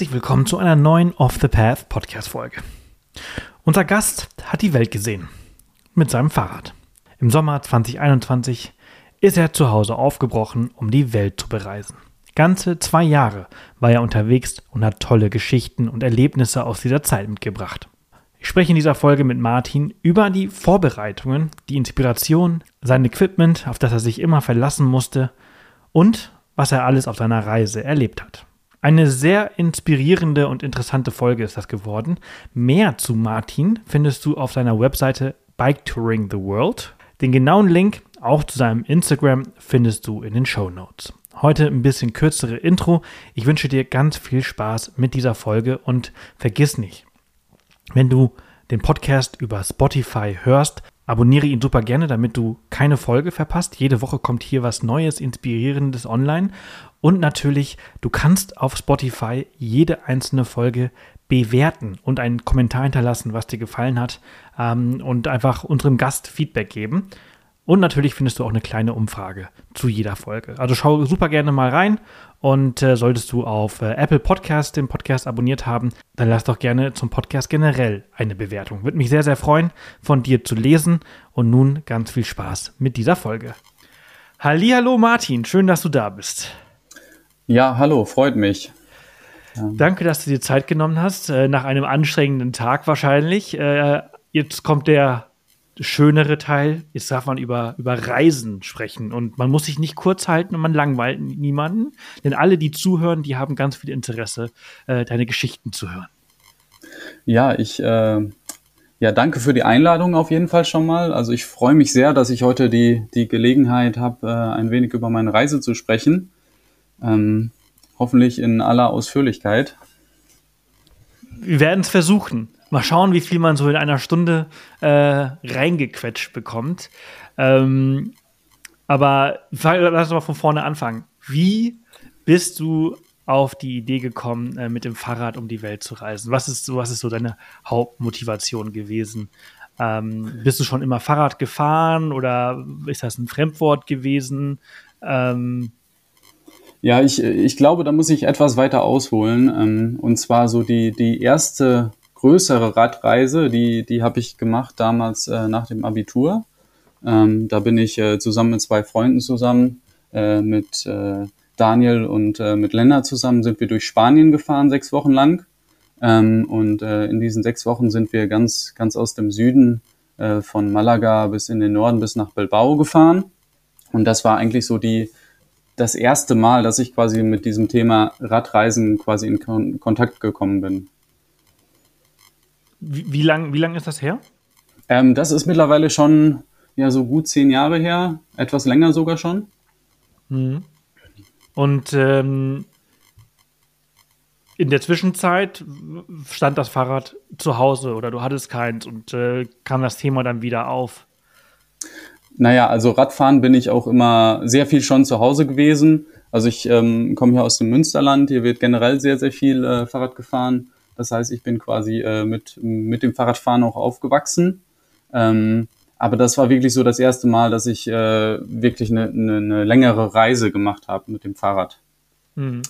Herzlich willkommen zu einer neuen Off the Path Podcast Folge. Unser Gast hat die Welt gesehen mit seinem Fahrrad. Im Sommer 2021 ist er zu Hause aufgebrochen, um die Welt zu bereisen. Ganze zwei Jahre war er unterwegs und hat tolle Geschichten und Erlebnisse aus dieser Zeit mitgebracht. Ich spreche in dieser Folge mit Martin über die Vorbereitungen, die Inspiration, sein Equipment, auf das er sich immer verlassen musste und was er alles auf seiner Reise erlebt hat. Eine sehr inspirierende und interessante Folge ist das geworden. Mehr zu Martin findest du auf seiner Webseite Bike Touring the World. Den genauen Link auch zu seinem Instagram findest du in den Show Notes. Heute ein bisschen kürzere Intro. Ich wünsche dir ganz viel Spaß mit dieser Folge und vergiss nicht, wenn du den Podcast über Spotify hörst, abonniere ihn super gerne, damit du keine Folge verpasst. Jede Woche kommt hier was Neues, Inspirierendes online. Und natürlich, du kannst auf Spotify jede einzelne Folge bewerten und einen Kommentar hinterlassen, was dir gefallen hat ähm, und einfach unserem Gast Feedback geben. Und natürlich findest du auch eine kleine Umfrage zu jeder Folge. Also schau super gerne mal rein und äh, solltest du auf äh, Apple Podcast den Podcast abonniert haben, dann lass doch gerne zum Podcast generell eine Bewertung. Würde mich sehr, sehr freuen, von dir zu lesen. Und nun ganz viel Spaß mit dieser Folge. Hallo Martin, schön, dass du da bist. Ja, hallo, freut mich. Danke, dass du dir Zeit genommen hast, äh, nach einem anstrengenden Tag wahrscheinlich. Äh, jetzt kommt der schönere Teil. Jetzt darf man über, über Reisen sprechen und man muss sich nicht kurz halten und man langweilt niemanden, denn alle, die zuhören, die haben ganz viel Interesse, äh, deine Geschichten zu hören. Ja, ich äh, ja, danke für die Einladung auf jeden Fall schon mal. Also ich freue mich sehr, dass ich heute die, die Gelegenheit habe, äh, ein wenig über meine Reise zu sprechen. Ähm, hoffentlich in aller Ausführlichkeit. Wir werden es versuchen. Mal schauen, wie viel man so in einer Stunde äh, reingequetscht bekommt. Ähm, aber lass uns mal von vorne anfangen. Wie bist du auf die Idee gekommen, äh, mit dem Fahrrad um die Welt zu reisen? Was ist so, was ist so deine Hauptmotivation gewesen? Ähm, bist du schon immer Fahrrad gefahren oder ist das ein Fremdwort gewesen? Ähm, ja, ich, ich glaube, da muss ich etwas weiter ausholen. Ähm, und zwar so die, die erste größere Radreise, die, die habe ich gemacht damals äh, nach dem Abitur. Ähm, da bin ich äh, zusammen mit zwei Freunden zusammen, äh, mit Daniel und mit Lennart zusammen sind wir durch Spanien gefahren, sechs Wochen lang. Ähm, und in diesen sechs Wochen sind wir ganz, ganz aus dem Süden von Malaga bis in den Norden bis nach Bilbao gefahren. Und das war eigentlich so die, das erste Mal, dass ich quasi mit diesem Thema Radreisen quasi in Kon Kontakt gekommen bin. Wie, wie lang, wie lang ist das her? Ähm, das ist mittlerweile schon ja so gut zehn Jahre her, etwas länger sogar schon. Mhm. Und ähm, in der Zwischenzeit stand das Fahrrad zu Hause oder du hattest keins und äh, kam das Thema dann wieder auf. Naja, also Radfahren bin ich auch immer sehr viel schon zu Hause gewesen. Also ich ähm, komme hier aus dem Münsterland, hier wird generell sehr, sehr viel äh, Fahrrad gefahren. Das heißt, ich bin quasi äh, mit, mit dem Fahrradfahren auch aufgewachsen. Ähm, aber das war wirklich so das erste Mal, dass ich äh, wirklich eine, eine, eine längere Reise gemacht habe mit dem Fahrrad. Mhm.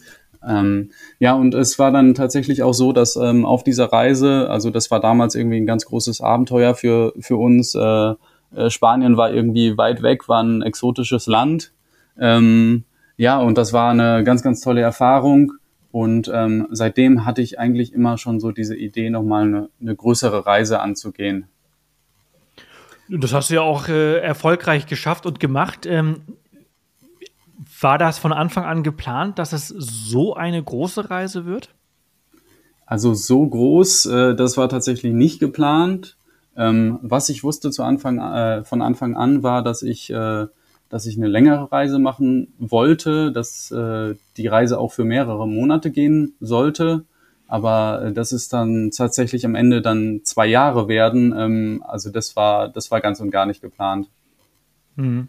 Ähm, ja, und es war dann tatsächlich auch so, dass ähm, auf dieser Reise, also das war damals irgendwie ein ganz großes Abenteuer für, für uns, äh, äh, Spanien war irgendwie weit weg, war ein exotisches Land. Ähm, ja, und das war eine ganz, ganz tolle Erfahrung. Und ähm, seitdem hatte ich eigentlich immer schon so diese Idee, nochmal eine, eine größere Reise anzugehen. Das hast du ja auch äh, erfolgreich geschafft und gemacht. Ähm, war das von Anfang an geplant, dass es so eine große Reise wird? Also so groß, äh, das war tatsächlich nicht geplant. Ähm, was ich wusste zu Anfang, äh, von Anfang an war, dass ich, äh, dass ich eine längere Reise machen wollte, dass äh, die Reise auch für mehrere Monate gehen sollte. Aber äh, das ist dann tatsächlich am Ende dann zwei Jahre werden. Ähm, also das war, das war ganz und gar nicht geplant. Mhm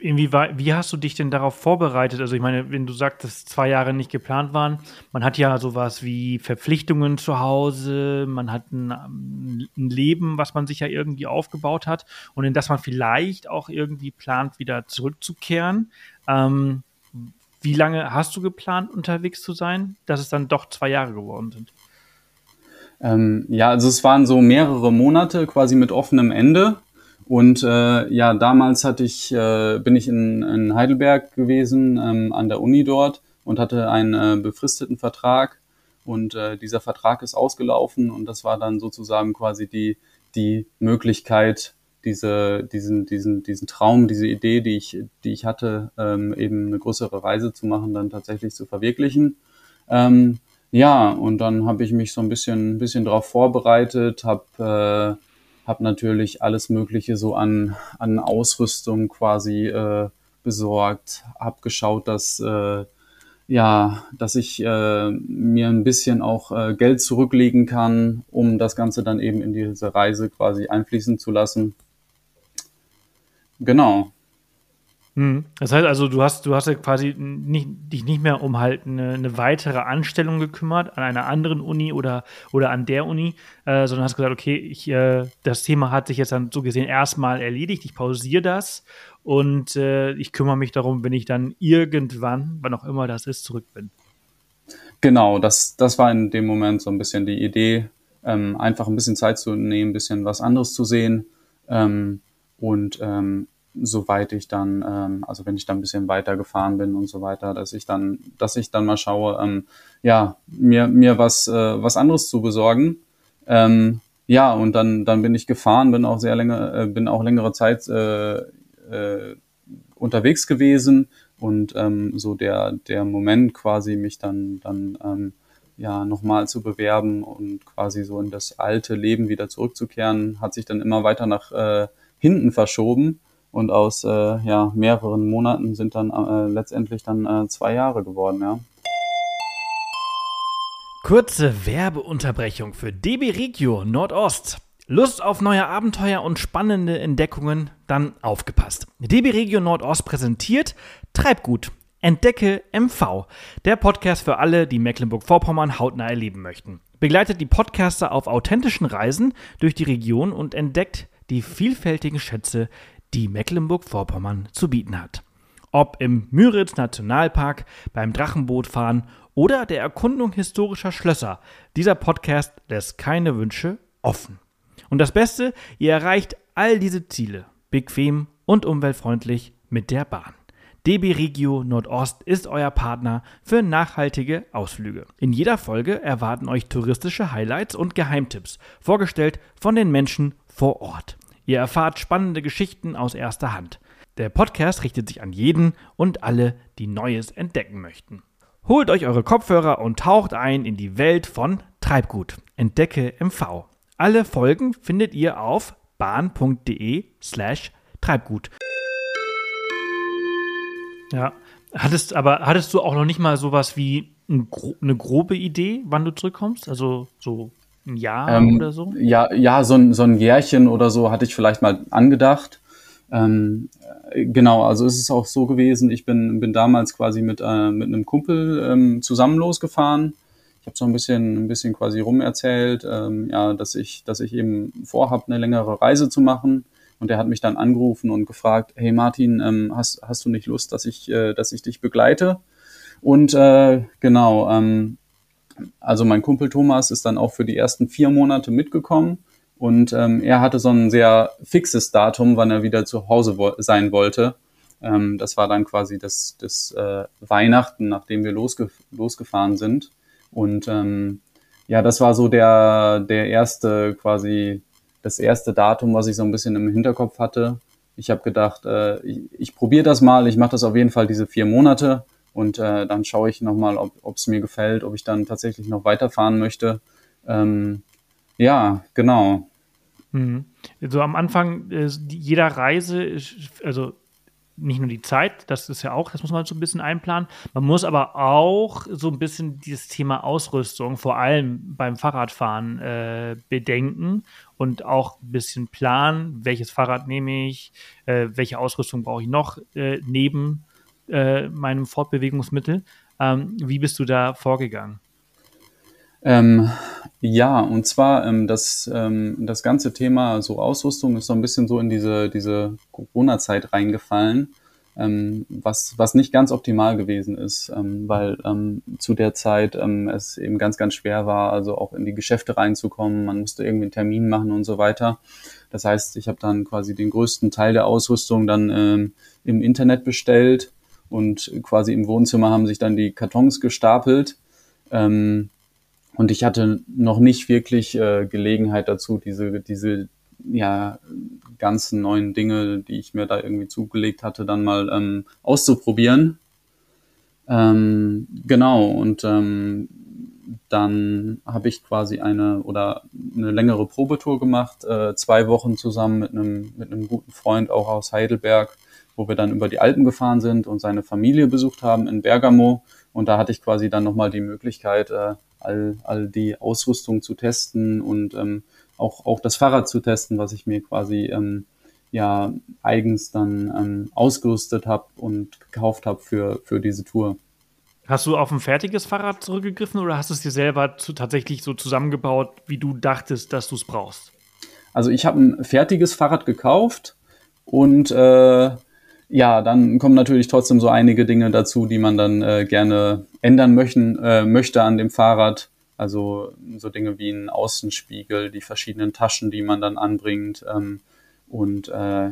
inwieweit, wie hast du dich denn darauf vorbereitet? Also ich meine, wenn du sagst, dass zwei Jahre nicht geplant waren, man hat ja sowas wie Verpflichtungen zu Hause, man hat ein, ein Leben, was man sich ja irgendwie aufgebaut hat und in das man vielleicht auch irgendwie plant, wieder zurückzukehren. Ähm, wie lange hast du geplant, unterwegs zu sein, dass es dann doch zwei Jahre geworden sind? Ähm, ja, also es waren so mehrere Monate quasi mit offenem Ende. Und äh, ja, damals hatte ich, äh, bin ich in, in Heidelberg gewesen, ähm, an der Uni dort und hatte einen äh, befristeten Vertrag. Und äh, dieser Vertrag ist ausgelaufen und das war dann sozusagen quasi die, die Möglichkeit, diese, diesen, diesen, diesen Traum, diese Idee, die ich, die ich hatte, ähm, eben eine größere Reise zu machen, dann tatsächlich zu verwirklichen. Ähm, ja, und dann habe ich mich so ein bisschen, bisschen darauf vorbereitet, habe äh, hab natürlich alles Mögliche so an, an Ausrüstung quasi äh, besorgt, habe geschaut, dass äh, ja, dass ich äh, mir ein bisschen auch äh, Geld zurücklegen kann, um das Ganze dann eben in diese Reise quasi einfließen zu lassen. Genau. Hm. Das heißt also, du hast, du hast ja quasi nicht, dich nicht mehr um halt eine, eine, weitere Anstellung gekümmert an einer anderen Uni oder, oder an der Uni, äh, sondern hast gesagt, okay, ich, äh, das Thema hat sich jetzt dann so gesehen erstmal erledigt, ich pausiere das und äh, ich kümmere mich darum, wenn ich dann irgendwann, wann auch immer das ist, zurück bin. Genau, das, das war in dem Moment so ein bisschen die Idee, ähm, einfach ein bisschen Zeit zu nehmen, ein bisschen was anderes zu sehen. Ähm, und ähm, soweit ich dann, ähm, also wenn ich dann ein bisschen weiter gefahren bin und so weiter, dass ich dann, dass ich dann mal schaue, ähm, ja, mir, mir was, äh, was anderes zu besorgen. Ähm, ja, und dann, dann bin ich gefahren, bin auch sehr länger, äh, bin auch längere Zeit äh, äh, unterwegs gewesen und ähm, so der, der Moment quasi mich dann, dann ähm, ja, nochmal zu bewerben und quasi so in das alte Leben wieder zurückzukehren, hat sich dann immer weiter nach äh, hinten verschoben und aus äh, ja, mehreren Monaten sind dann äh, letztendlich dann äh, zwei Jahre geworden, ja. Kurze Werbeunterbrechung für DB Regio Nordost. Lust auf neue Abenteuer und spannende Entdeckungen? Dann aufgepasst. DB Regio Nordost präsentiert Treibgut. Entdecke MV, der Podcast für alle, die Mecklenburg-Vorpommern hautnah erleben möchten. Begleitet die Podcaster auf authentischen Reisen durch die Region und entdeckt die vielfältigen Schätze, die Mecklenburg-Vorpommern zu bieten hat. Ob im Müritz Nationalpark, beim Drachenbootfahren oder der Erkundung historischer Schlösser, dieser Podcast lässt keine Wünsche offen. Und das Beste, ihr erreicht all diese Ziele bequem und umweltfreundlich mit der Bahn. DB Regio Nordost ist euer Partner für nachhaltige Ausflüge. In jeder Folge erwarten euch touristische Highlights und Geheimtipps, vorgestellt von den Menschen vor Ort. Ihr erfahrt spannende Geschichten aus erster Hand. Der Podcast richtet sich an jeden und alle, die Neues entdecken möchten. Holt euch eure Kopfhörer und taucht ein in die Welt von Treibgut. Entdecke MV. Alle Folgen findet ihr auf bahn.de slash Treibgut. Ja, hattest aber hattest du auch noch nicht mal sowas wie eine grobe Idee, wann du zurückkommst? Also so ein Jahr ähm, oder so? Ja, ja so, ein, so ein Jährchen oder so hatte ich vielleicht mal angedacht. Ähm, genau, also ist es auch so gewesen, ich bin, bin damals quasi mit, äh, mit einem Kumpel ähm, zusammen losgefahren. Ich habe so ein bisschen, ein bisschen quasi rumerzählt, ähm, ja, dass ich, dass ich eben vorhabe, eine längere Reise zu machen. Und er hat mich dann angerufen und gefragt, hey Martin, ähm, hast, hast du nicht Lust, dass ich, äh, dass ich dich begleite? Und äh, genau, ähm, also mein Kumpel Thomas ist dann auch für die ersten vier Monate mitgekommen und ähm, er hatte so ein sehr fixes Datum, wann er wieder zu Hause wo sein wollte. Ähm, das war dann quasi das, das äh, Weihnachten, nachdem wir losge losgefahren sind. Und ähm, ja, das war so der, der erste quasi das erste Datum, was ich so ein bisschen im Hinterkopf hatte. Ich habe gedacht, äh, ich, ich probiere das mal, ich mache das auf jeden Fall diese vier Monate und äh, dann schaue ich nochmal, ob es mir gefällt, ob ich dann tatsächlich noch weiterfahren möchte. Ähm, ja, genau. Mhm. Also am Anfang äh, jeder Reise, also nicht nur die Zeit, das ist ja auch, das muss man so ein bisschen einplanen. Man muss aber auch so ein bisschen dieses Thema Ausrüstung, vor allem beim Fahrradfahren, äh, bedenken und auch ein bisschen planen, welches Fahrrad nehme ich, äh, welche Ausrüstung brauche ich noch äh, neben äh, meinem Fortbewegungsmittel. Ähm, wie bist du da vorgegangen? Ähm, ja, und zwar ähm, das, ähm, das ganze Thema so Ausrüstung ist so ein bisschen so in diese, diese Corona-Zeit reingefallen. ähm, was, was nicht ganz optimal gewesen ist, ähm, weil ähm, zu der Zeit ähm, es eben ganz, ganz schwer war, also auch in die Geschäfte reinzukommen. Man musste irgendwie einen Termin machen und so weiter. Das heißt, ich habe dann quasi den größten Teil der Ausrüstung dann ähm, im Internet bestellt und quasi im Wohnzimmer haben sich dann die Kartons gestapelt. Ähm, und ich hatte noch nicht wirklich äh, Gelegenheit dazu, diese, diese ja, ganzen neuen Dinge, die ich mir da irgendwie zugelegt hatte, dann mal ähm, auszuprobieren. Ähm, genau, und ähm, dann habe ich quasi eine oder eine längere Probetour gemacht, äh, zwei Wochen zusammen mit einem, mit einem guten Freund auch aus Heidelberg, wo wir dann über die Alpen gefahren sind und seine Familie besucht haben in Bergamo. Und da hatte ich quasi dann nochmal die Möglichkeit, äh, all, all die Ausrüstung zu testen und ähm, auch, auch das Fahrrad zu testen, was ich mir quasi ähm, ja eigens dann ähm, ausgerüstet habe und gekauft habe für, für diese Tour. Hast du auf ein fertiges Fahrrad zurückgegriffen oder hast du es dir selber zu, tatsächlich so zusammengebaut, wie du dachtest, dass du es brauchst? Also ich habe ein fertiges Fahrrad gekauft und äh, ja, dann kommen natürlich trotzdem so einige Dinge dazu, die man dann äh, gerne ändern möchten, äh, möchte an dem Fahrrad. Also so Dinge wie ein Außenspiegel, die verschiedenen Taschen, die man dann anbringt ähm, und äh,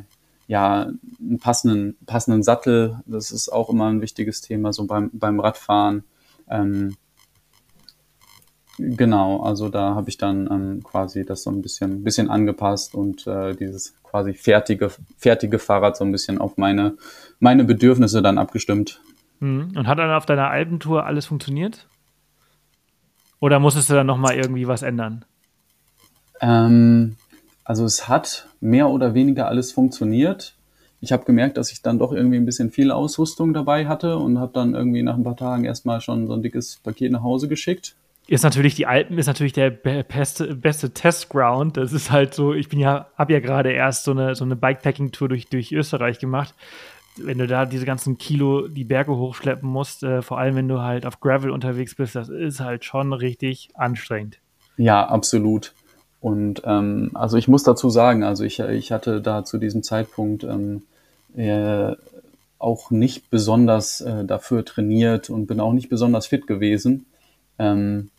ja, einen passenden, passenden Sattel. Das ist auch immer ein wichtiges Thema, so beim, beim Radfahren. Ähm, genau, also da habe ich dann ähm, quasi das so ein bisschen, bisschen angepasst und äh, dieses quasi fertige, fertige Fahrrad so ein bisschen auf meine, meine Bedürfnisse dann abgestimmt. Mhm. Und hat dann auf deiner Alpentour alles funktioniert? Oder musstest du dann nochmal irgendwie was ändern? Ähm, also es hat mehr oder weniger alles funktioniert. Ich habe gemerkt, dass ich dann doch irgendwie ein bisschen viel Ausrüstung dabei hatte und habe dann irgendwie nach ein paar Tagen erstmal schon so ein dickes Paket nach Hause geschickt. Ist natürlich, die Alpen ist natürlich der beste, beste Testground. Das ist halt so, ich bin ja, habe ja gerade erst so eine, so eine Bikepacking-Tour durch, durch Österreich gemacht wenn du da diese ganzen Kilo die Berge hochschleppen musst, äh, vor allem wenn du halt auf Gravel unterwegs bist, das ist halt schon richtig anstrengend. Ja, absolut. Und ähm, also ich muss dazu sagen, also ich, ich hatte da zu diesem Zeitpunkt ähm, äh, auch nicht besonders äh, dafür trainiert und bin auch nicht besonders fit gewesen. Ähm,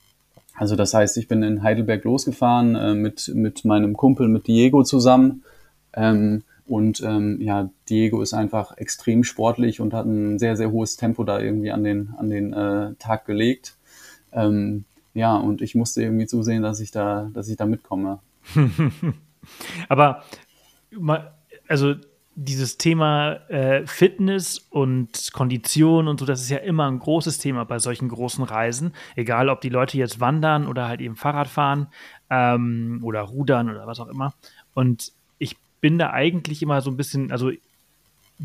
also das heißt, ich bin in Heidelberg losgefahren äh, mit, mit meinem Kumpel, mit Diego zusammen. Ähm, und ähm, ja, Diego ist einfach extrem sportlich und hat ein sehr, sehr hohes Tempo da irgendwie an den, an den äh, Tag gelegt. Ähm, ja, und ich musste irgendwie zusehen, dass ich da, dass ich da mitkomme. Aber also dieses Thema äh, Fitness und Kondition und so, das ist ja immer ein großes Thema bei solchen großen Reisen. Egal, ob die Leute jetzt wandern oder halt eben Fahrrad fahren ähm, oder rudern oder was auch immer. Und bin da eigentlich immer so ein bisschen, also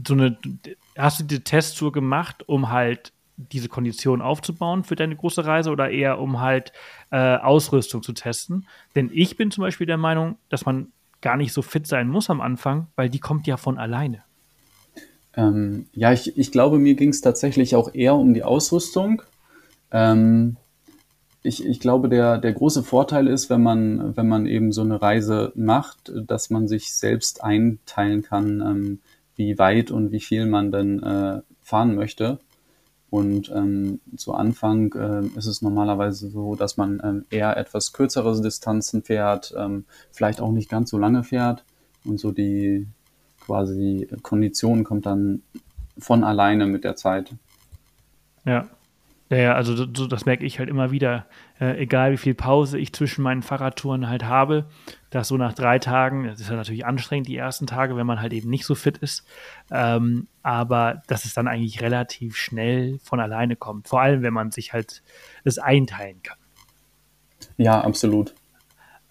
so eine, hast du die Testtour gemacht, um halt diese Kondition aufzubauen für deine große Reise oder eher um halt äh, Ausrüstung zu testen? Denn ich bin zum Beispiel der Meinung, dass man gar nicht so fit sein muss am Anfang, weil die kommt ja von alleine. Ähm, ja, ich, ich glaube, mir ging es tatsächlich auch eher um die Ausrüstung. Ähm, ich, ich glaube, der, der große Vorteil ist, wenn man, wenn man eben so eine Reise macht, dass man sich selbst einteilen kann, ähm, wie weit und wie viel man denn äh, fahren möchte. Und ähm, zu Anfang äh, ist es normalerweise so, dass man ähm, eher etwas kürzere Distanzen fährt, ähm, vielleicht auch nicht ganz so lange fährt. Und so die quasi Kondition kommt dann von alleine mit der Zeit. Ja, ja, ja, also so, das merke ich halt immer wieder. Äh, egal wie viel Pause ich zwischen meinen Fahrradtouren halt habe, dass so nach drei Tagen, das ist ja natürlich anstrengend die ersten Tage, wenn man halt eben nicht so fit ist, ähm, aber dass es dann eigentlich relativ schnell von alleine kommt. Vor allem, wenn man sich halt das einteilen kann. Ja, absolut.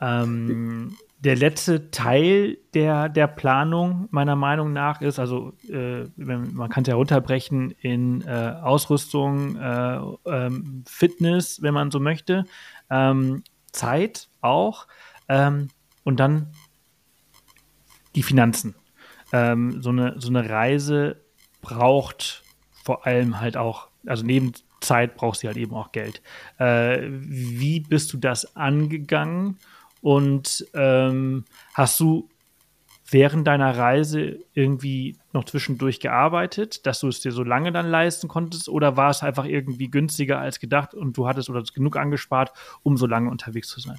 Ähm, der letzte Teil der, der Planung meiner Meinung nach ist, also äh, man kann es ja runterbrechen in äh, Ausrüstung, äh, ähm, Fitness, wenn man so möchte, ähm, Zeit auch ähm, und dann die Finanzen. Ähm, so, eine, so eine Reise braucht vor allem halt auch, also neben Zeit braucht sie halt eben auch Geld. Äh, wie bist du das angegangen? Und ähm, hast du während deiner Reise irgendwie noch zwischendurch gearbeitet, dass du es dir so lange dann leisten konntest? Oder war es einfach irgendwie günstiger als gedacht und du hattest oder genug angespart, um so lange unterwegs zu sein?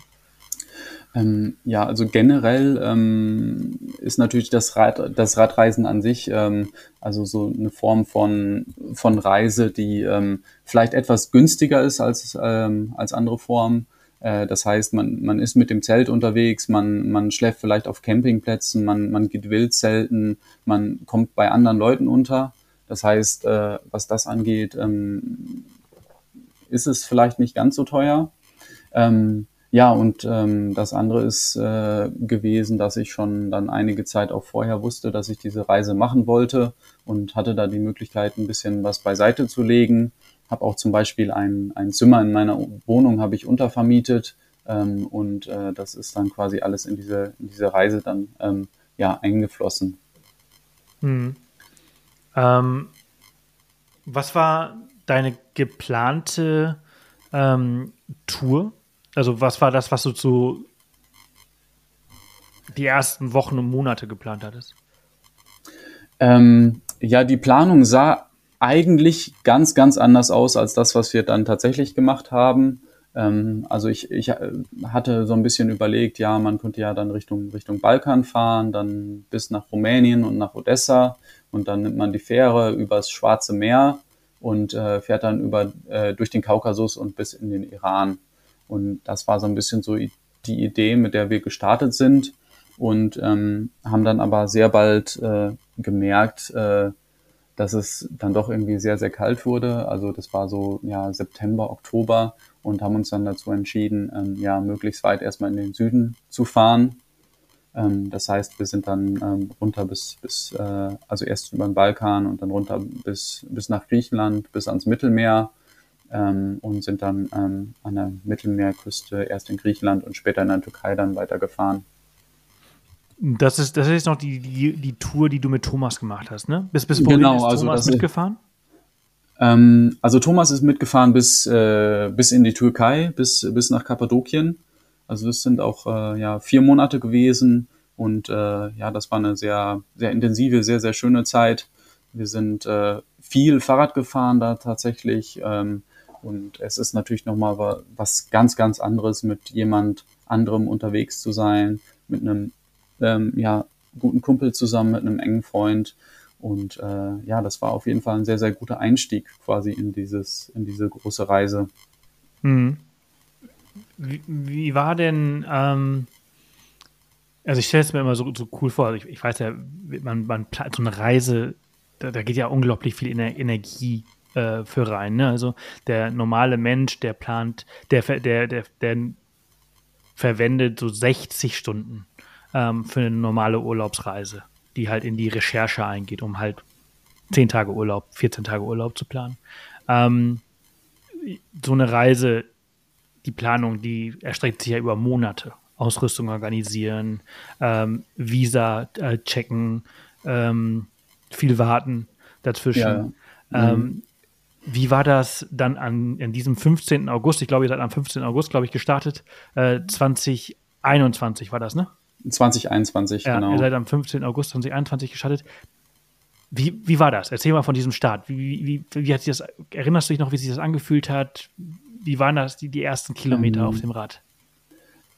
Ähm, ja, also generell ähm, ist natürlich das, Rad, das Radreisen an sich ähm, also so eine Form von, von Reise, die ähm, vielleicht etwas günstiger ist als, ähm, als andere Formen. Äh, das heißt, man, man ist mit dem Zelt unterwegs, man, man schläft vielleicht auf Campingplätzen, man, man geht Wildzelten, man kommt bei anderen Leuten unter. Das heißt, äh, was das angeht, ähm, ist es vielleicht nicht ganz so teuer. Ähm, ja, und ähm, das andere ist äh, gewesen, dass ich schon dann einige Zeit auch vorher wusste, dass ich diese Reise machen wollte und hatte da die Möglichkeit, ein bisschen was beiseite zu legen. Habe auch zum Beispiel ein, ein Zimmer in meiner Wohnung habe ich untervermietet ähm, und äh, das ist dann quasi alles in diese, in diese Reise dann ähm, ja eingeflossen. Hm. Ähm, was war deine geplante ähm, Tour? Also was war das, was du zu die ersten Wochen und Monate geplant hattest? Ähm, ja, die Planung sah eigentlich ganz, ganz anders aus als das, was wir dann tatsächlich gemacht haben. Ähm, also ich, ich äh, hatte so ein bisschen überlegt, ja, man könnte ja dann Richtung, Richtung Balkan fahren, dann bis nach Rumänien und nach Odessa und dann nimmt man die Fähre übers Schwarze Meer und äh, fährt dann über, äh, durch den Kaukasus und bis in den Iran. Und das war so ein bisschen so die Idee, mit der wir gestartet sind und ähm, haben dann aber sehr bald äh, gemerkt, äh, dass es dann doch irgendwie sehr, sehr kalt wurde. Also das war so ja September, Oktober und haben uns dann dazu entschieden, ähm, ja möglichst weit erstmal in den Süden zu fahren. Ähm, das heißt, wir sind dann ähm, runter bis, bis äh, also erst über den Balkan und dann runter bis, bis nach Griechenland, bis ans Mittelmeer ähm, und sind dann ähm, an der Mittelmeerküste erst in Griechenland und später in der Türkei dann weitergefahren. Das ist, das ist noch die, die, die Tour, die du mit Thomas gemacht hast, ne? Bis, bis wohin genau, ist also Thomas mitgefahren? Ähm, also Thomas ist mitgefahren bis, äh, bis in die Türkei, bis, bis nach Kappadokien. Also das sind auch äh, ja, vier Monate gewesen und äh, ja, das war eine sehr, sehr intensive, sehr, sehr schöne Zeit. Wir sind äh, viel Fahrrad gefahren da tatsächlich. Ähm, und es ist natürlich nochmal was ganz, ganz anderes, mit jemand anderem unterwegs zu sein, mit einem ähm, ja, guten Kumpel zusammen, mit einem engen Freund. Und äh, ja, das war auf jeden Fall ein sehr, sehr guter Einstieg quasi in dieses, in diese große Reise. Hm. Wie, wie, war denn, ähm, also ich stelle es mir immer so, so cool vor, ich, ich weiß ja, man, man plant so eine Reise, da, da geht ja unglaublich viel Energie äh, für rein. Ne? Also der normale Mensch, der plant, der, der, der, der verwendet so 60 Stunden ähm, für eine normale Urlaubsreise, die halt in die Recherche eingeht, um halt 10 Tage Urlaub, 14 Tage Urlaub zu planen. Ähm, so eine Reise, die Planung, die erstreckt sich ja über Monate. Ausrüstung organisieren, ähm, Visa äh, checken, ähm, viel warten dazwischen. Ja. Ähm, mhm. Wie war das dann an in diesem 15. August? Ich glaube, ihr seid am 15. August, glaube ich, gestartet. Äh, 2021 war das, ne? 2021, ja, genau. Ihr seid am 15. August 2021 gestartet. Wie, wie war das? Erzähl mal von diesem Start. Wie, wie, wie hat sich das, erinnerst du dich noch, wie sich das angefühlt hat? Wie waren das die, die ersten Kilometer ähm, auf dem Rad?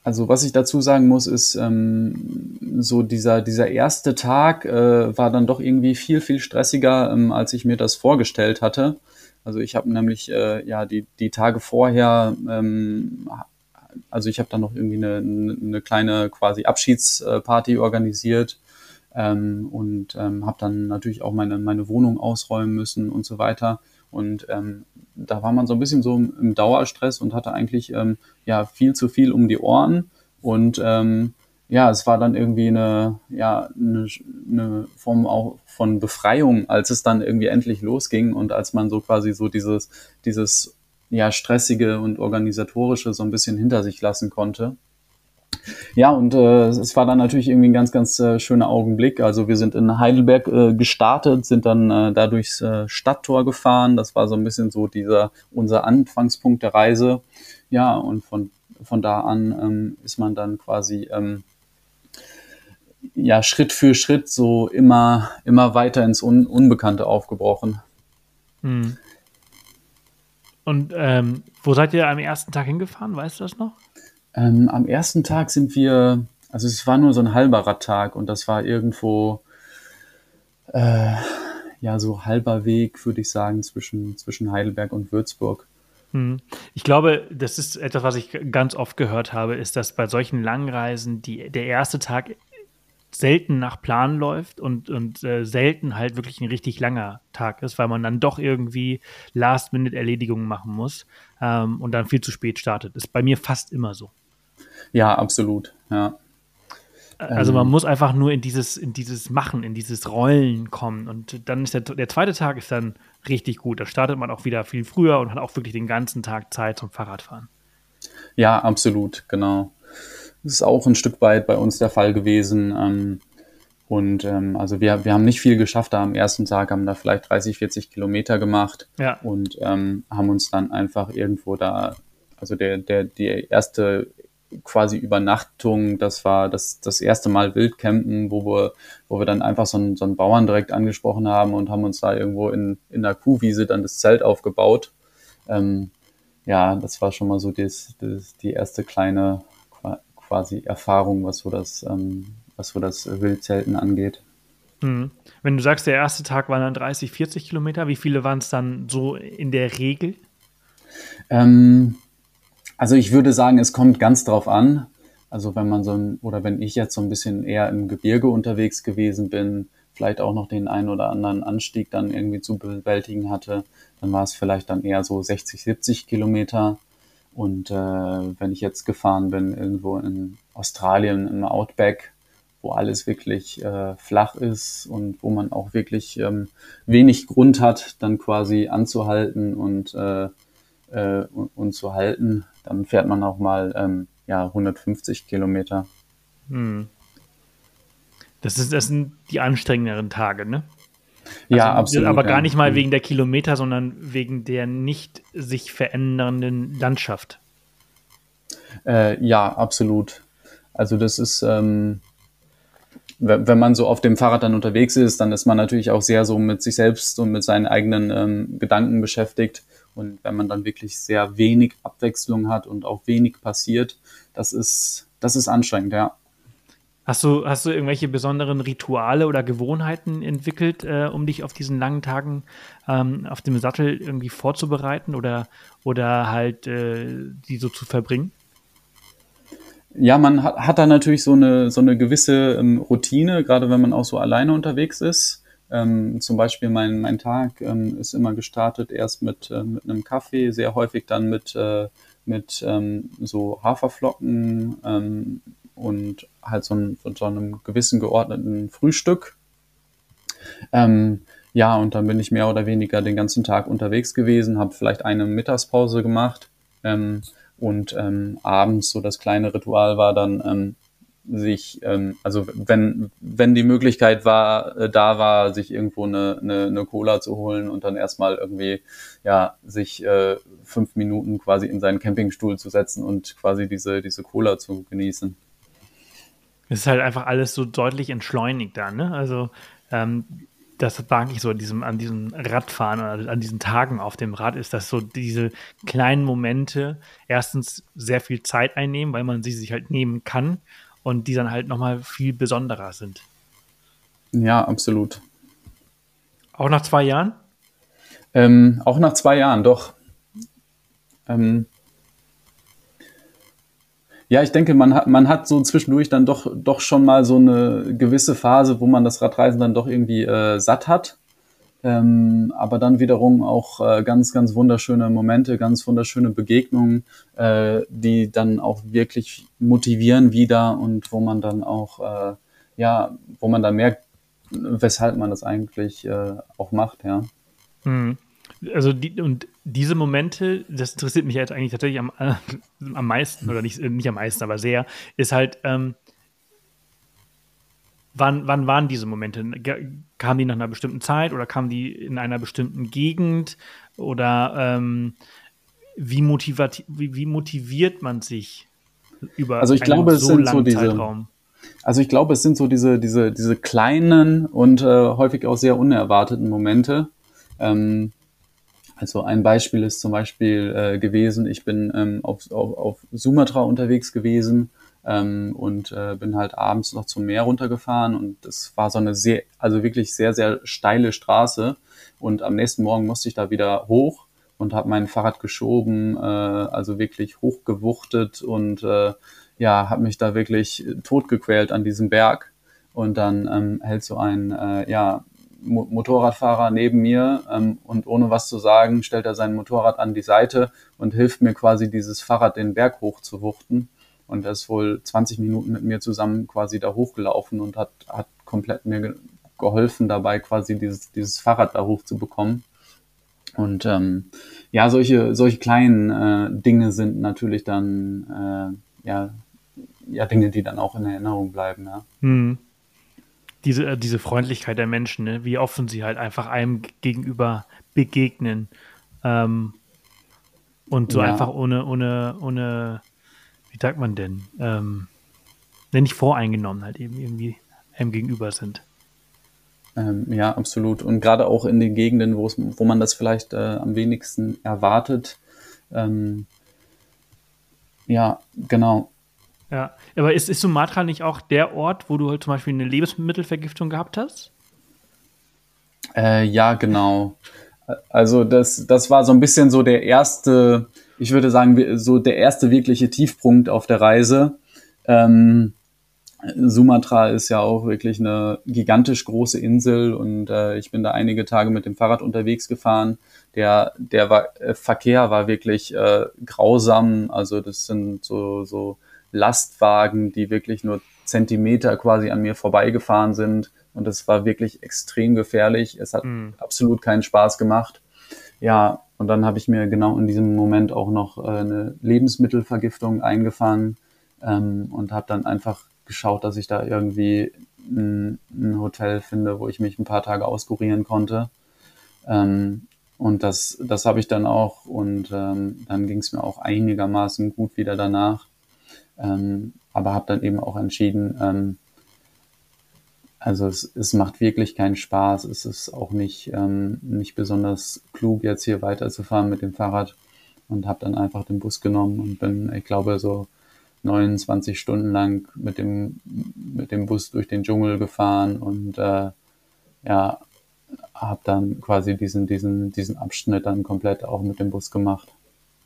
Also was ich dazu sagen muss, ist, ähm, so dieser, dieser erste Tag äh, war dann doch irgendwie viel, viel stressiger, ähm, als ich mir das vorgestellt hatte. Also ich habe nämlich äh, ja die, die Tage vorher, ähm, also ich habe dann noch irgendwie eine, eine kleine quasi Abschiedsparty organisiert ähm, und ähm, habe dann natürlich auch meine, meine Wohnung ausräumen müssen und so weiter. Und ähm, da war man so ein bisschen so im Dauerstress und hatte eigentlich ähm, ja viel zu viel um die Ohren. Und ähm, ja, es war dann irgendwie eine, ja, eine, eine Form auch von Befreiung, als es dann irgendwie endlich losging und als man so quasi so dieses, dieses ja, stressige und organisatorische so ein bisschen hinter sich lassen konnte. Ja, und äh, es war dann natürlich irgendwie ein ganz, ganz äh, schöner Augenblick. Also wir sind in Heidelberg äh, gestartet, sind dann äh, da durchs äh, Stadttor gefahren. Das war so ein bisschen so dieser unser Anfangspunkt der Reise. Ja, und von, von da an ähm, ist man dann quasi ähm, ja Schritt für Schritt so immer, immer weiter ins Un Unbekannte aufgebrochen. Hm. Und ähm, wo seid ihr am ersten Tag hingefahren? Weißt du das noch? Ähm, am ersten Tag sind wir, also es war nur so ein halber Radtag und das war irgendwo, äh, ja, so halber Weg, würde ich sagen, zwischen, zwischen Heidelberg und Würzburg. Hm. Ich glaube, das ist etwas, was ich ganz oft gehört habe, ist, dass bei solchen langen Reisen die, der erste Tag selten nach Plan läuft und, und äh, selten halt wirklich ein richtig langer Tag ist, weil man dann doch irgendwie Last-Minute-Erledigungen machen muss ähm, und dann viel zu spät startet. Ist bei mir fast immer so. Ja, absolut. Ja. Also man ähm. muss einfach nur in dieses, in dieses Machen, in dieses Rollen kommen. Und dann ist der, der zweite Tag ist dann richtig gut. Da startet man auch wieder viel früher und hat auch wirklich den ganzen Tag Zeit zum Fahrradfahren. Ja, absolut, genau. Das ist auch ein Stück weit bei uns der Fall gewesen. Ähm, und ähm, also wir, wir haben nicht viel geschafft da am ersten Tag, haben da vielleicht 30, 40 Kilometer gemacht ja. und ähm, haben uns dann einfach irgendwo da, also der, der, die erste quasi Übernachtung, das war das, das erste Mal Wildcampen, wo wir, wo wir dann einfach so einen, so einen Bauern direkt angesprochen haben und haben uns da irgendwo in, in der Kuhwiese dann das Zelt aufgebaut. Ähm, ja, das war schon mal so das, das, die erste kleine quasi Erfahrung, was so das, ähm, was so das Wildzelten angeht. Mhm. Wenn du sagst, der erste Tag waren dann 30, 40 Kilometer, wie viele waren es dann so in der Regel? Ähm, also ich würde sagen, es kommt ganz drauf an. Also wenn man so ein, oder wenn ich jetzt so ein bisschen eher im Gebirge unterwegs gewesen bin, vielleicht auch noch den einen oder anderen Anstieg dann irgendwie zu bewältigen hatte, dann war es vielleicht dann eher so 60, 70 Kilometer. Und äh, wenn ich jetzt gefahren bin, irgendwo in Australien im Outback, wo alles wirklich äh, flach ist und wo man auch wirklich ähm, wenig Grund hat, dann quasi anzuhalten und, äh, äh, und, zu halten, dann fährt man auch mal ähm, ja, 150 Kilometer. Hm. Das, ist, das sind die anstrengenderen Tage, ne? Also, ja, absolut. Aber gar nicht mal ja. wegen der Kilometer, sondern wegen der nicht sich verändernden Landschaft. Äh, ja, absolut. Also das ist, ähm, wenn man so auf dem Fahrrad dann unterwegs ist, dann ist man natürlich auch sehr so mit sich selbst und mit seinen eigenen ähm, Gedanken beschäftigt. Und wenn man dann wirklich sehr wenig Abwechslung hat und auch wenig passiert, das ist, das ist anstrengend, ja. Hast du, hast du irgendwelche besonderen Rituale oder Gewohnheiten entwickelt, äh, um dich auf diesen langen Tagen ähm, auf dem Sattel irgendwie vorzubereiten oder, oder halt äh, die so zu verbringen? Ja, man hat, hat da natürlich so eine, so eine gewisse ähm, Routine, gerade wenn man auch so alleine unterwegs ist. Ähm, zum Beispiel mein, mein Tag ähm, ist immer gestartet erst mit, äh, mit einem Kaffee, sehr häufig dann mit, äh, mit ähm, so Haferflocken, ähm, und halt so, ein, so einem gewissen geordneten Frühstück. Ähm, ja, und dann bin ich mehr oder weniger den ganzen Tag unterwegs gewesen, habe vielleicht eine Mittagspause gemacht ähm, und ähm, abends so das kleine Ritual war dann ähm, sich, ähm, also wenn, wenn die Möglichkeit war, äh, da war, sich irgendwo eine, eine, eine Cola zu holen und dann erstmal irgendwie, ja, sich äh, fünf Minuten quasi in seinen Campingstuhl zu setzen und quasi diese, diese Cola zu genießen. Es ist halt einfach alles so deutlich entschleunigt da, ne? Also ähm, das war eigentlich so an diesem, an diesem Radfahren oder an diesen Tagen auf dem Rad ist, dass so diese kleinen Momente erstens sehr viel Zeit einnehmen, weil man sie sich halt nehmen kann und die dann halt nochmal viel besonderer sind. Ja, absolut. Auch nach zwei Jahren? Ähm, auch nach zwei Jahren, doch. Ähm, ja, ich denke, man hat, man hat so zwischendurch dann doch, doch schon mal so eine gewisse Phase, wo man das Radreisen dann doch irgendwie äh, satt hat. Ähm, aber dann wiederum auch äh, ganz, ganz wunderschöne Momente, ganz wunderschöne Begegnungen, äh, die dann auch wirklich motivieren wieder und wo man dann auch, äh, ja, wo man dann merkt, weshalb man das eigentlich äh, auch macht, ja. Mhm. Also die, und diese Momente, das interessiert mich jetzt eigentlich tatsächlich am, äh, am meisten, oder nicht, nicht am meisten, aber sehr, ist halt, ähm, wann, wann waren diese Momente? Kamen die nach einer bestimmten Zeit oder kamen die in einer bestimmten Gegend? Oder ähm, wie, motiviert, wie, wie, motiviert man sich über also ich einen glaube, so langen so diese, Zeitraum? Also ich glaube, es sind so diese, diese, diese kleinen und äh, häufig auch sehr unerwarteten Momente. Ähm, also ein Beispiel ist zum Beispiel äh, gewesen, ich bin ähm, auf, auf, auf Sumatra unterwegs gewesen ähm, und äh, bin halt abends noch zum Meer runtergefahren und es war so eine sehr, also wirklich sehr, sehr steile Straße und am nächsten Morgen musste ich da wieder hoch und habe mein Fahrrad geschoben, äh, also wirklich hochgewuchtet und äh, ja, habe mich da wirklich totgequält an diesem Berg. Und dann ähm, hält so ein äh, ja, Mo Motorradfahrer neben mir ähm, und ohne was zu sagen, stellt er sein Motorrad an die Seite und hilft mir quasi dieses Fahrrad den Berg hoch zu wuchten. Und er ist wohl 20 Minuten mit mir zusammen quasi da hochgelaufen und hat, hat komplett mir ge geholfen dabei, quasi dieses, dieses Fahrrad da hoch zu bekommen. Und ähm, ja, solche, solche kleinen äh, Dinge sind natürlich dann äh, ja, ja Dinge, die dann auch in Erinnerung bleiben. Ja. Hm diese, äh, diese Freundlichkeit der Menschen, ne? wie offen sie halt einfach einem gegenüber begegnen. Ähm, und so ja. einfach ohne, ohne, ohne, wie sagt man denn, ähm, nicht voreingenommen halt eben irgendwie einem gegenüber sind. Ähm, ja, absolut. Und gerade auch in den Gegenden, wo, es, wo man das vielleicht äh, am wenigsten erwartet. Ähm, ja, genau. Ja, aber ist, ist Sumatra nicht auch der Ort, wo du halt zum Beispiel eine Lebensmittelvergiftung gehabt hast? Äh, ja, genau. Also das, das war so ein bisschen so der erste, ich würde sagen, so der erste wirkliche Tiefpunkt auf der Reise. Ähm, Sumatra ist ja auch wirklich eine gigantisch große Insel und äh, ich bin da einige Tage mit dem Fahrrad unterwegs gefahren. Der, der war, äh, Verkehr war wirklich äh, grausam. Also das sind so, so Lastwagen, die wirklich nur Zentimeter quasi an mir vorbeigefahren sind. Und es war wirklich extrem gefährlich. Es hat mhm. absolut keinen Spaß gemacht. Ja, und dann habe ich mir genau in diesem Moment auch noch äh, eine Lebensmittelvergiftung eingefangen ähm, und habe dann einfach geschaut, dass ich da irgendwie ein, ein, Hotel finde, wo ich mich ein paar Tage auskurieren konnte. Ähm, und das, das habe ich dann auch und ähm, dann ging es mir auch einigermaßen gut wieder danach. Ähm, aber habe dann eben auch entschieden, ähm, also es, es macht wirklich keinen Spaß. Es ist auch nicht, ähm, nicht besonders klug, jetzt hier weiterzufahren mit dem Fahrrad und habe dann einfach den Bus genommen und bin, ich glaube, so 29 Stunden lang mit dem, mit dem Bus durch den Dschungel gefahren und äh, ja, habe dann quasi diesen, diesen, diesen Abschnitt dann komplett auch mit dem Bus gemacht.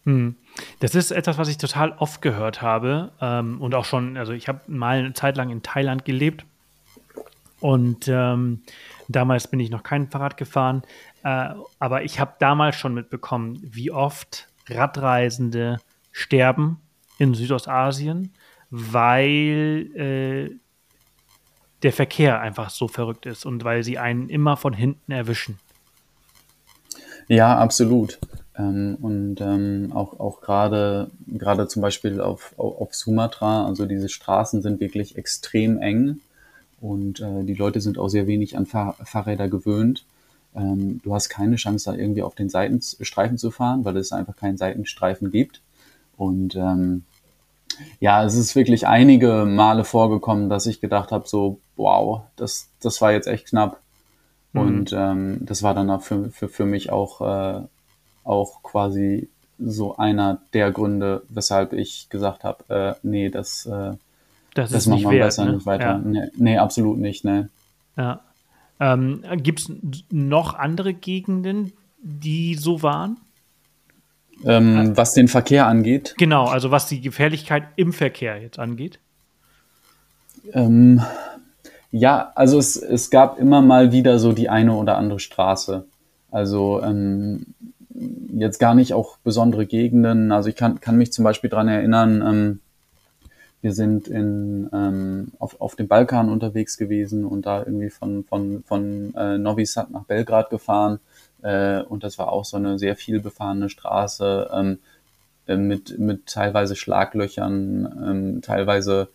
Hm. Das ist etwas, was ich total oft gehört habe ähm, und auch schon, also ich habe mal eine Zeit lang in Thailand gelebt und ähm, damals bin ich noch kein Fahrrad gefahren, äh, aber ich habe damals schon mitbekommen, wie oft Radreisende sterben in Südostasien, weil äh, der Verkehr einfach so verrückt ist und weil sie einen immer von hinten erwischen. Ja, absolut. Ähm, und ähm, auch, auch gerade, gerade zum Beispiel auf, auf, Sumatra, also diese Straßen sind wirklich extrem eng und äh, die Leute sind auch sehr wenig an Fahr Fahrräder gewöhnt. Ähm, du hast keine Chance, da irgendwie auf den Seitenstreifen zu fahren, weil es einfach keinen Seitenstreifen gibt. Und ähm, ja, es ist wirklich einige Male vorgekommen, dass ich gedacht habe, so, wow, das, das war jetzt echt knapp. Mhm. Und ähm, das war dann für, für, für mich auch äh, auch quasi so einer der Gründe, weshalb ich gesagt habe, äh, nee, das, äh, das, das macht man wert, besser ne? nicht weiter. Ja. Nee, nee, absolut nicht, ne. Ja. Ähm, Gibt es noch andere Gegenden, die so waren? Ähm, was den Verkehr angeht? Genau, also was die Gefährlichkeit im Verkehr jetzt angeht. Ähm, ja, also es, es gab immer mal wieder so die eine oder andere Straße. Also ähm, jetzt gar nicht auch besondere Gegenden. Also ich kann, kann mich zum Beispiel dran erinnern, ähm, wir sind in, ähm, auf, auf dem Balkan unterwegs gewesen und da irgendwie von, von, von äh, Novi Sad nach Belgrad gefahren. Äh, und das war auch so eine sehr viel befahrene Straße ähm, äh, mit, mit teilweise Schlaglöchern, ähm, teilweise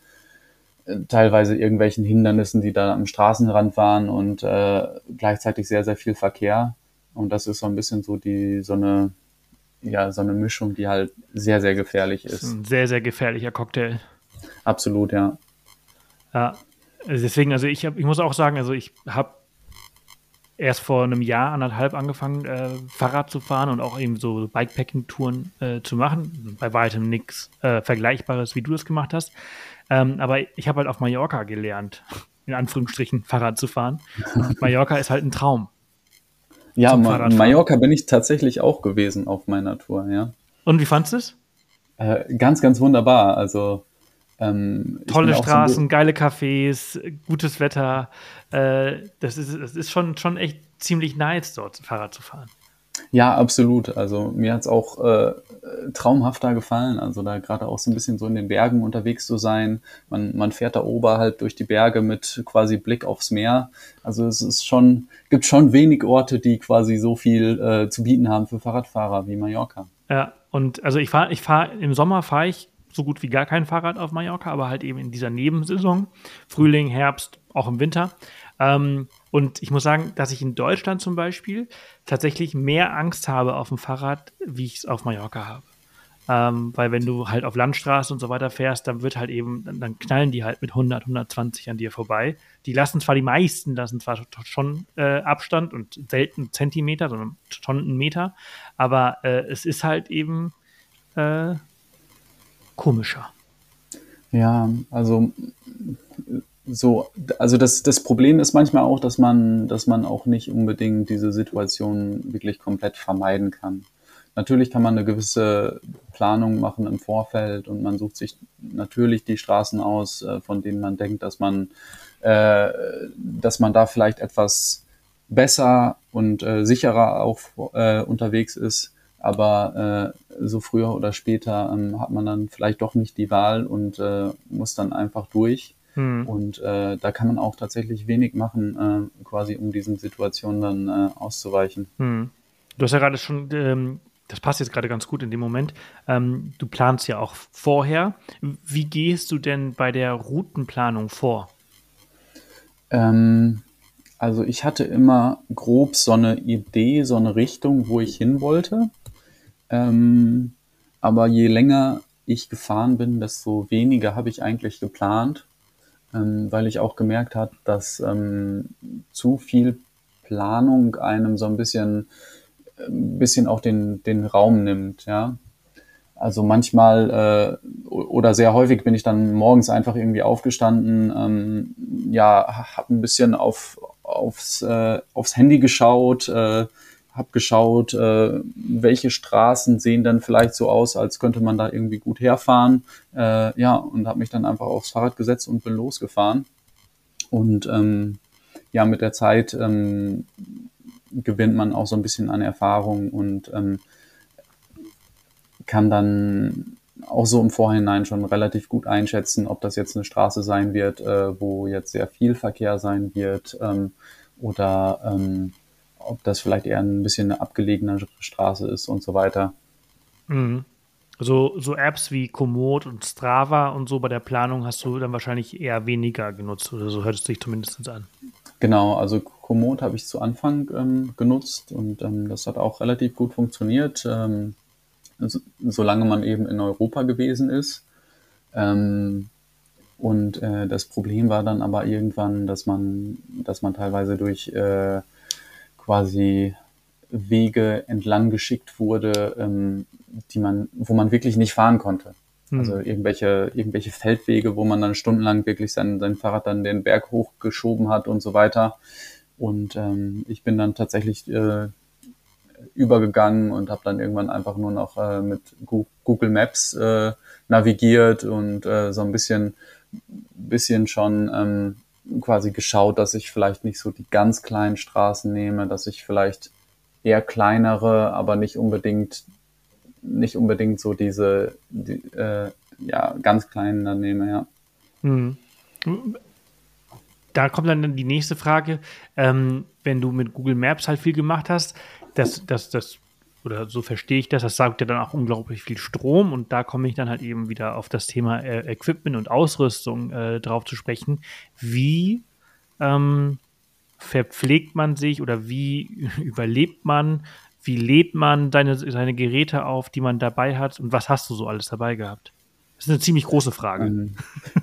äh, teilweise irgendwelchen Hindernissen, die da am Straßenrand waren und äh, gleichzeitig sehr, sehr viel Verkehr. Und das ist so ein bisschen so die, so eine, ja, so eine Mischung, die halt sehr, sehr gefährlich ist. ist ein sehr, sehr gefährlicher Cocktail. Absolut, ja. Ja, also deswegen, also ich, hab, ich muss auch sagen, also ich habe erst vor einem Jahr, anderthalb angefangen, äh, Fahrrad zu fahren und auch eben so Bikepacking-Touren äh, zu machen. Bei weitem nichts äh, Vergleichbares, wie du das gemacht hast. Ähm, aber ich habe halt auf Mallorca gelernt, in Anführungsstrichen Fahrrad zu fahren. Mallorca ist halt ein Traum. Ja, Ma Mallorca bin ich tatsächlich auch gewesen auf meiner Tour, ja. Und wie fandest du es? Äh, ganz, ganz wunderbar. Also ähm, Tolle Straßen, so geile Cafés, gutes Wetter. Äh, das, ist, das ist schon, schon echt ziemlich nice, dort Fahrrad zu fahren. Ja, absolut. Also mir hat es auch äh, traumhaft da gefallen. Also da gerade auch so ein bisschen so in den Bergen unterwegs zu sein. Man, man fährt da oberhalb durch die Berge mit quasi Blick aufs Meer. Also es ist schon, gibt schon wenig Orte, die quasi so viel äh, zu bieten haben für Fahrradfahrer wie Mallorca. Ja, und also ich fahre, ich fahre im Sommer fahre ich so gut wie gar kein Fahrrad auf Mallorca, aber halt eben in dieser Nebensaison, Frühling, Herbst, auch im Winter. Ähm, und ich muss sagen, dass ich in Deutschland zum Beispiel tatsächlich mehr Angst habe auf dem Fahrrad, wie ich es auf Mallorca habe. Ähm, weil wenn du halt auf Landstraßen und so weiter fährst, dann wird halt eben, dann, knallen die halt mit 100, 120 an dir vorbei. Die lassen zwar, die meisten lassen zwar schon äh, Abstand und selten Zentimeter, sondern schon einen Meter, aber äh, es ist halt eben äh, komischer. Ja, also so, also das, das Problem ist manchmal auch, dass man, dass man auch nicht unbedingt diese Situation wirklich komplett vermeiden kann. Natürlich kann man eine gewisse Planung machen im Vorfeld und man sucht sich natürlich die Straßen aus, äh, von denen man denkt, dass man, äh, dass man da vielleicht etwas besser und äh, sicherer auch äh, unterwegs ist. Aber äh, so früher oder später ähm, hat man dann vielleicht doch nicht die Wahl und äh, muss dann einfach durch. Hm. Und äh, da kann man auch tatsächlich wenig machen, äh, quasi um diesen Situationen dann äh, auszuweichen. Hm. Du hast ja gerade schon, ähm, das passt jetzt gerade ganz gut in dem Moment, ähm, du planst ja auch vorher. Wie gehst du denn bei der Routenplanung vor? Ähm, also ich hatte immer grob so eine Idee, so eine Richtung, wo ich hin wollte. Ähm, aber je länger ich gefahren bin, desto weniger habe ich eigentlich geplant ähm, weil ich auch gemerkt habe, dass ähm, zu viel Planung einem so ein bisschen, ein äh, bisschen auch den, den Raum nimmt, ja. Also manchmal äh, oder sehr häufig bin ich dann morgens einfach irgendwie aufgestanden, ähm, ja, habe ein bisschen auf, aufs, äh, aufs Handy geschaut, äh, habe geschaut, äh, welche Straßen sehen dann vielleicht so aus, als könnte man da irgendwie gut herfahren. Äh, ja, und habe mich dann einfach aufs Fahrrad gesetzt und bin losgefahren. Und ähm, ja, mit der Zeit ähm, gewinnt man auch so ein bisschen an Erfahrung und ähm, kann dann auch so im Vorhinein schon relativ gut einschätzen, ob das jetzt eine Straße sein wird, äh, wo jetzt sehr viel Verkehr sein wird ähm, oder ähm, ob das vielleicht eher ein bisschen eine abgelegene Straße ist und so weiter. Mhm. So, so Apps wie Komoot und Strava und so bei der Planung hast du dann wahrscheinlich eher weniger genutzt oder so hört es sich zumindest an. Genau, also Komoot habe ich zu Anfang ähm, genutzt und ähm, das hat auch relativ gut funktioniert, ähm, so, solange man eben in Europa gewesen ist. Ähm, und äh, das Problem war dann aber irgendwann, dass man, dass man teilweise durch äh, quasi Wege entlang geschickt wurde, ähm, die man, wo man wirklich nicht fahren konnte. Hm. Also irgendwelche, irgendwelche Feldwege, wo man dann stundenlang wirklich sein, sein Fahrrad dann den Berg hochgeschoben hat und so weiter. Und ähm, ich bin dann tatsächlich äh, übergegangen und habe dann irgendwann einfach nur noch äh, mit Google Maps äh, navigiert und äh, so ein bisschen, bisschen schon ähm, quasi geschaut, dass ich vielleicht nicht so die ganz kleinen Straßen nehme, dass ich vielleicht eher kleinere, aber nicht unbedingt nicht unbedingt so diese die, äh, ja ganz kleinen dann nehme, ja. Hm. Da kommt dann die nächste Frage, ähm, wenn du mit Google Maps halt viel gemacht hast, das, das, das oder so verstehe ich das, das sagt ja dann auch unglaublich viel Strom und da komme ich dann halt eben wieder auf das Thema äh, Equipment und Ausrüstung äh, drauf zu sprechen. Wie ähm, verpflegt man sich oder wie überlebt man? Wie lädt man seine, seine Geräte auf, die man dabei hat und was hast du so alles dabei gehabt? Das ist eine ziemlich große Frage. Ähm,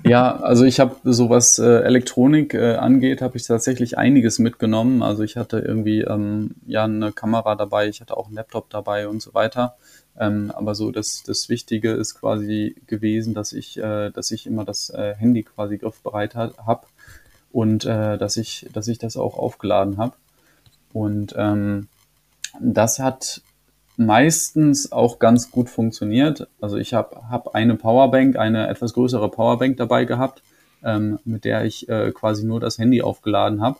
ja, also ich habe so was äh, Elektronik äh, angeht, habe ich tatsächlich einiges mitgenommen. Also ich hatte irgendwie ähm, ja eine Kamera dabei, ich hatte auch einen Laptop dabei und so weiter. Ähm, aber so das, das Wichtige ist quasi gewesen, dass ich, äh, dass ich immer das äh, Handy quasi griffbereit habe und äh, dass ich, dass ich das auch aufgeladen habe. Und ähm, das hat meistens auch ganz gut funktioniert. Also ich habe hab eine Powerbank, eine etwas größere Powerbank dabei gehabt, ähm, mit der ich äh, quasi nur das Handy aufgeladen habe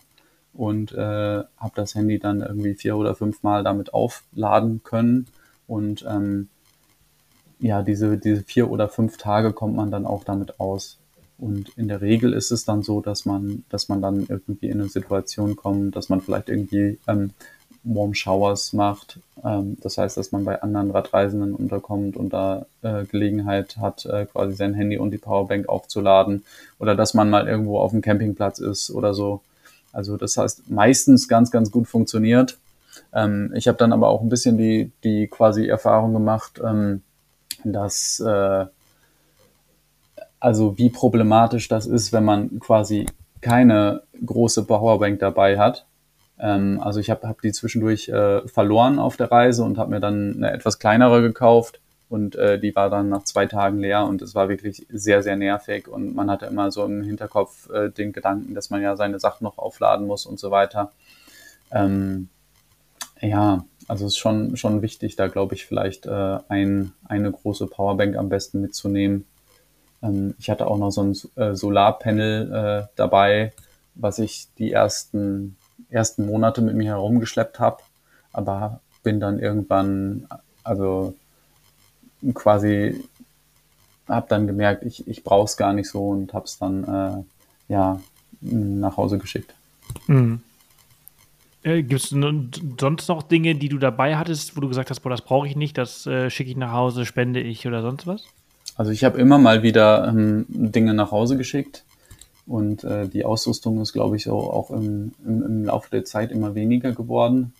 und äh, habe das Handy dann irgendwie vier oder fünf Mal damit aufladen können. Und ähm, ja, diese, diese vier oder fünf Tage kommt man dann auch damit aus. Und in der Regel ist es dann so, dass man, dass man dann irgendwie in eine Situation kommt, dass man vielleicht irgendwie ähm, Warm Showers macht. Ähm, das heißt, dass man bei anderen Radreisenden unterkommt und da äh, Gelegenheit hat, äh, quasi sein Handy und die Powerbank aufzuladen. Oder dass man mal irgendwo auf dem Campingplatz ist oder so. Also das heißt, meistens ganz, ganz gut funktioniert. Ähm, ich habe dann aber auch ein bisschen die, die quasi Erfahrung gemacht, ähm, dass äh, also wie problematisch das ist, wenn man quasi keine große Powerbank dabei hat. Ähm, also ich habe hab die zwischendurch äh, verloren auf der Reise und habe mir dann eine etwas kleinere gekauft und äh, die war dann nach zwei Tagen leer und es war wirklich sehr, sehr nervig und man hatte immer so im Hinterkopf äh, den Gedanken, dass man ja seine Sachen noch aufladen muss und so weiter. Ähm, ja, also es ist schon, schon wichtig, da glaube ich vielleicht äh, ein, eine große Powerbank am besten mitzunehmen ähm, ich hatte auch noch so ein äh, Solarpanel äh, dabei, was ich die ersten, ersten Monate mit mir herumgeschleppt habe, aber bin dann irgendwann, also quasi, habe dann gemerkt, ich, ich brauche es gar nicht so und habe es dann äh, ja nach Hause geschickt. Mhm. Äh, Gibt es sonst noch Dinge, die du dabei hattest, wo du gesagt hast, boah, das brauche ich nicht, das äh, schicke ich nach Hause, spende ich oder sonst was? Also ich habe immer mal wieder ähm, Dinge nach Hause geschickt und äh, die Ausrüstung ist, glaube ich, so auch im, im, im Laufe der Zeit immer weniger geworden.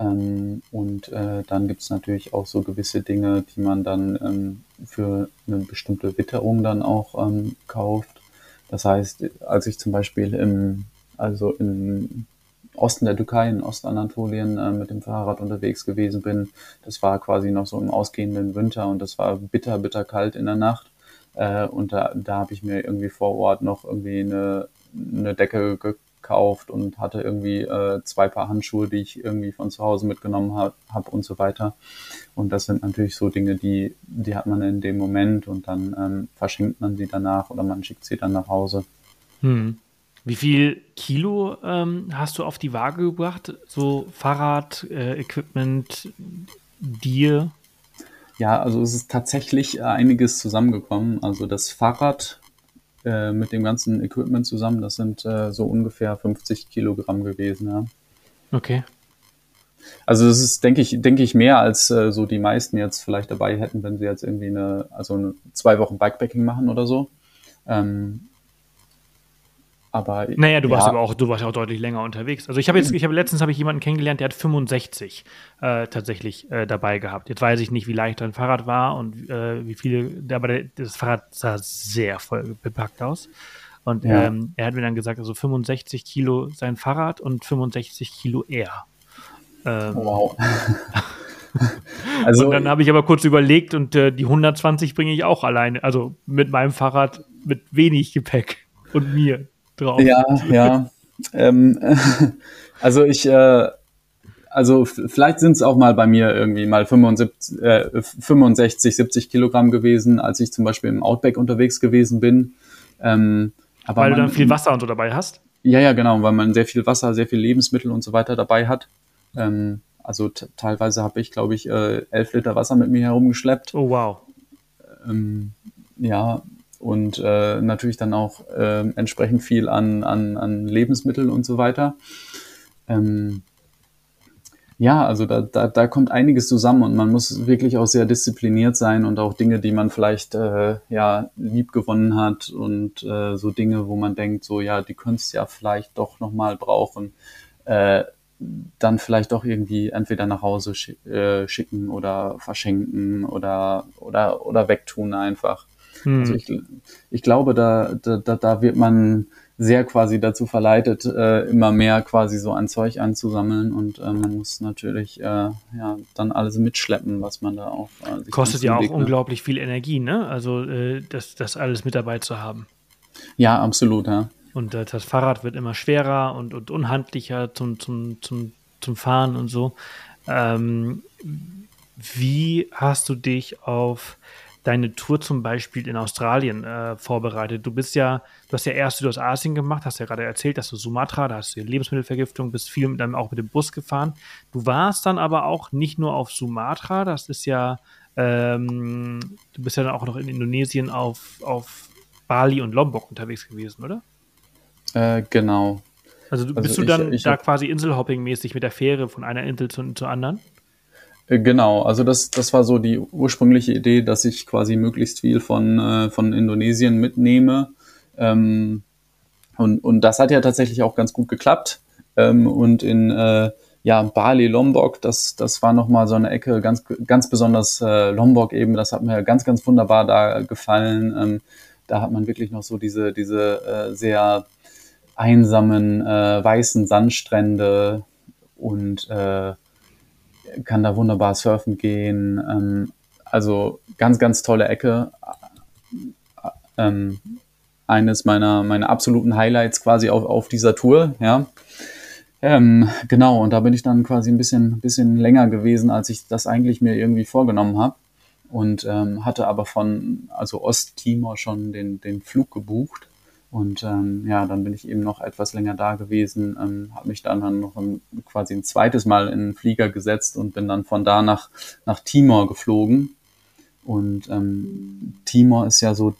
Ähm, und äh, dann gibt es natürlich auch so gewisse Dinge, die man dann ähm, für eine bestimmte Witterung dann auch ähm, kauft. Das heißt, als ich zum Beispiel im, also im Osten der Türkei, in Ostanatolien äh, mit dem Fahrrad unterwegs gewesen bin. Das war quasi noch so im ausgehenden Winter und das war bitter, bitter kalt in der Nacht. Äh, und da, da habe ich mir irgendwie vor Ort noch irgendwie eine, eine Decke gekauft und hatte irgendwie äh, zwei Paar Handschuhe, die ich irgendwie von zu Hause mitgenommen habe hab und so weiter. Und das sind natürlich so Dinge, die, die hat man in dem Moment und dann ähm, verschenkt man sie danach oder man schickt sie dann nach Hause. Hm. Wie viel Kilo ähm, hast du auf die Waage gebracht? So Fahrrad, äh, Equipment, dir? Ja, also es ist tatsächlich einiges zusammengekommen. Also das Fahrrad äh, mit dem ganzen Equipment zusammen, das sind äh, so ungefähr 50 Kilogramm gewesen. Ja. Okay. Also das ist, denke ich, denke ich, mehr als äh, so die meisten jetzt vielleicht dabei hätten, wenn sie jetzt irgendwie eine, also eine, zwei Wochen Bikepacking machen oder so. Ähm, aber naja, du warst aber auch, du warst ja auch deutlich länger unterwegs. Also ich habe jetzt, ich habe letztens habe ich jemanden kennengelernt, der hat 65 äh, tatsächlich äh, dabei gehabt. Jetzt weiß ich nicht, wie leicht dein Fahrrad war und äh, wie viele, aber der, das Fahrrad sah sehr voll bepackt aus. Und ja. ähm, er hat mir dann gesagt, also 65 Kilo sein Fahrrad und 65 Kilo er. Ähm, wow. also, und dann habe ich aber kurz überlegt und äh, die 120 bringe ich auch alleine, also mit meinem Fahrrad mit wenig Gepäck und mir drauf. Ja, ja. ähm, also ich, äh, also vielleicht sind es auch mal bei mir irgendwie mal 75, äh, 65, 70 Kilogramm gewesen, als ich zum Beispiel im Outback unterwegs gewesen bin. Ähm, aber weil man, du dann viel Wasser und so dabei hast? Ja, ja, genau, weil man sehr viel Wasser, sehr viel Lebensmittel und so weiter dabei hat. Ähm, also teilweise habe ich, glaube ich, äh, elf Liter Wasser mit mir herumgeschleppt. Oh, wow. Ähm, ja, und äh, natürlich dann auch äh, entsprechend viel an, an, an Lebensmitteln und so weiter. Ähm, ja, also da, da, da kommt einiges zusammen und man muss wirklich auch sehr diszipliniert sein und auch Dinge, die man vielleicht äh, ja lieb gewonnen hat und äh, so Dinge, wo man denkt, so ja, die könntest ja vielleicht doch nochmal brauchen, äh, dann vielleicht doch irgendwie entweder nach Hause schick, äh, schicken oder verschenken oder oder oder wegtun einfach. Hm. Also ich, ich glaube, da, da, da wird man sehr quasi dazu verleitet, äh, immer mehr quasi so ein Zeug anzusammeln und äh, man muss natürlich äh, ja dann alles mitschleppen, was man da auch äh, kostet ja auch ne? unglaublich viel Energie, ne? Also äh, das, das alles mit dabei zu haben. Ja, absolut, ja. Und das Fahrrad wird immer schwerer und, und unhandlicher zum, zum, zum, zum Fahren und so. Ähm, wie hast du dich auf deine Tour zum Beispiel in Australien äh, vorbereitet? Du bist ja, du hast ja erst Südostasien gemacht, hast ja gerade erzählt, dass du Sumatra, da hast du Lebensmittelvergiftung, bist viel dann auch mit dem Bus gefahren. Du warst dann aber auch nicht nur auf Sumatra, das ist ja, ähm, du bist ja dann auch noch in Indonesien auf, auf Bali und Lombok unterwegs gewesen, oder? Äh, genau. Also, du, bist also du dann ich, ich da quasi Inselhopping-mäßig mit der Fähre von einer Insel zu, zur anderen? Äh, genau, also das, das war so die ursprüngliche Idee, dass ich quasi möglichst viel von, äh, von Indonesien mitnehme. Ähm, und, und das hat ja tatsächlich auch ganz gut geklappt. Ähm, und in äh, ja, Bali, Lombok, das, das war nochmal so eine Ecke, ganz, ganz besonders äh, Lombok eben, das hat mir ganz, ganz wunderbar da gefallen. Ähm, da hat man wirklich noch so diese, diese äh, sehr einsamen äh, weißen Sandstrände und kann da wunderbar surfen gehen. Ähm, also ganz, ganz tolle Ecke. Ähm, eines meiner, meiner absoluten Highlights quasi auf, auf dieser Tour, ja. Ähm, genau, und da bin ich dann quasi ein bisschen, bisschen länger gewesen, als ich das eigentlich mir irgendwie vorgenommen habe. Und ähm, hatte aber von, also Osttimor schon den, den Flug gebucht. Und ähm, ja, dann bin ich eben noch etwas länger da gewesen, ähm, habe mich dann, dann noch ein, quasi ein zweites Mal in den Flieger gesetzt und bin dann von da nach, nach Timor geflogen. Und ähm, Timor ist ja so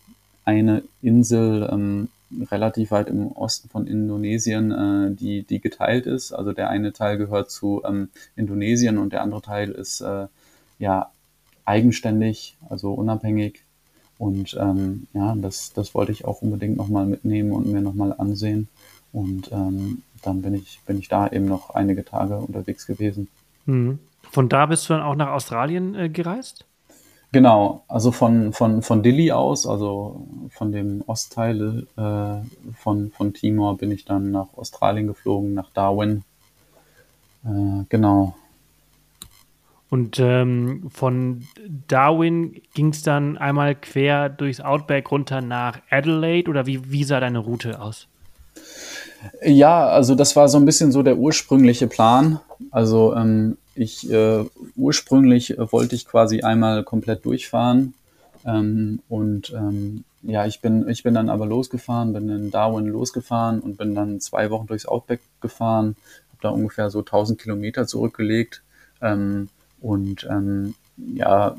eine Insel ähm, relativ weit im Osten von Indonesien, äh, die, die geteilt ist. Also der eine Teil gehört zu ähm, Indonesien und der andere Teil ist äh, ja eigenständig, also unabhängig und ähm, ja, das, das wollte ich auch unbedingt nochmal mitnehmen und mir nochmal ansehen. Und ähm, dann bin ich, bin ich da eben noch einige Tage unterwegs gewesen. Mhm. Von da bist du dann auch nach Australien äh, gereist? Genau, also von, von, von Dili aus, also von dem Ostteil äh, von, von Timor, bin ich dann nach Australien geflogen, nach Darwin. Äh, genau, und ähm, von Darwin ging es dann einmal quer durchs Outback runter nach Adelaide oder wie, wie sah deine Route aus? Ja, also das war so ein bisschen so der ursprüngliche Plan. Also ähm, ich äh, ursprünglich äh, wollte ich quasi einmal komplett durchfahren ähm, und ähm, ja, ich bin ich bin dann aber losgefahren, bin in Darwin losgefahren und bin dann zwei Wochen durchs Outback gefahren, habe da ungefähr so 1000 Kilometer zurückgelegt. Ähm, und ähm, ja,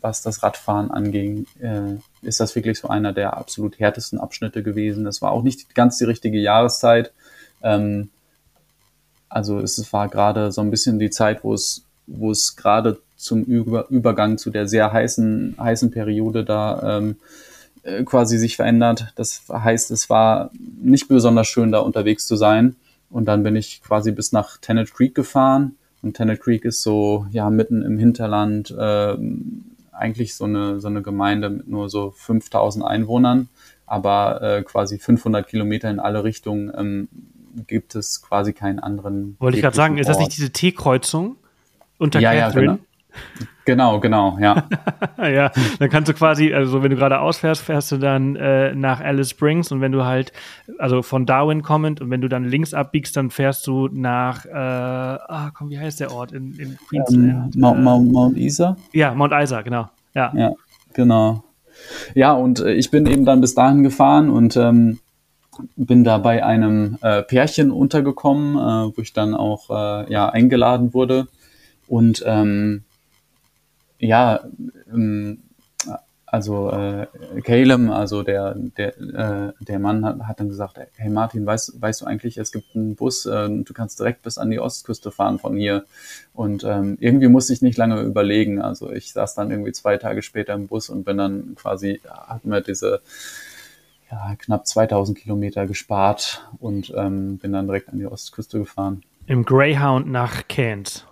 was das Radfahren anging, äh, ist das wirklich so einer der absolut härtesten Abschnitte gewesen. Es war auch nicht ganz die richtige Jahreszeit. Ähm, also es war gerade so ein bisschen die Zeit, wo es, wo es gerade zum Über Übergang zu der sehr heißen, heißen Periode da ähm, äh, quasi sich verändert. Das heißt, es war nicht besonders schön, da unterwegs zu sein. Und dann bin ich quasi bis nach Tennant Creek gefahren und Tennant Creek ist so, ja, mitten im Hinterland, äh, eigentlich so eine, so eine Gemeinde mit nur so 5000 Einwohnern, aber äh, quasi 500 Kilometer in alle Richtungen ähm, gibt es quasi keinen anderen. Wollte ich gerade sagen, Ort. ist das nicht diese T-Kreuzung unter ja, Catherine? Ja, genau. Genau, genau, ja. ja, dann kannst du quasi, also wenn du gerade ausfährst, fährst du dann äh, nach Alice Springs und wenn du halt, also von Darwin kommend und wenn du dann links abbiegst, dann fährst du nach, äh, ah, komm, wie heißt der Ort in, in Queensland? Ähm, Mount, Mount, Mount Isa? Ja, Mount Isa, genau. Ja, ja genau. Ja, und äh, ich bin eben dann bis dahin gefahren und ähm, bin da bei einem äh, Pärchen untergekommen, äh, wo ich dann auch äh, ja eingeladen wurde und ähm, ja, ähm, also äh, Caleb, also der, der, äh, der Mann hat, hat dann gesagt, hey Martin, weißt, weißt du eigentlich, es gibt einen Bus, äh, du kannst direkt bis an die Ostküste fahren von hier. Und ähm, irgendwie musste ich nicht lange überlegen. Also ich saß dann irgendwie zwei Tage später im Bus und bin dann quasi, hat mir diese ja, knapp 2000 Kilometer gespart und ähm, bin dann direkt an die Ostküste gefahren. Im Greyhound nach Cairns.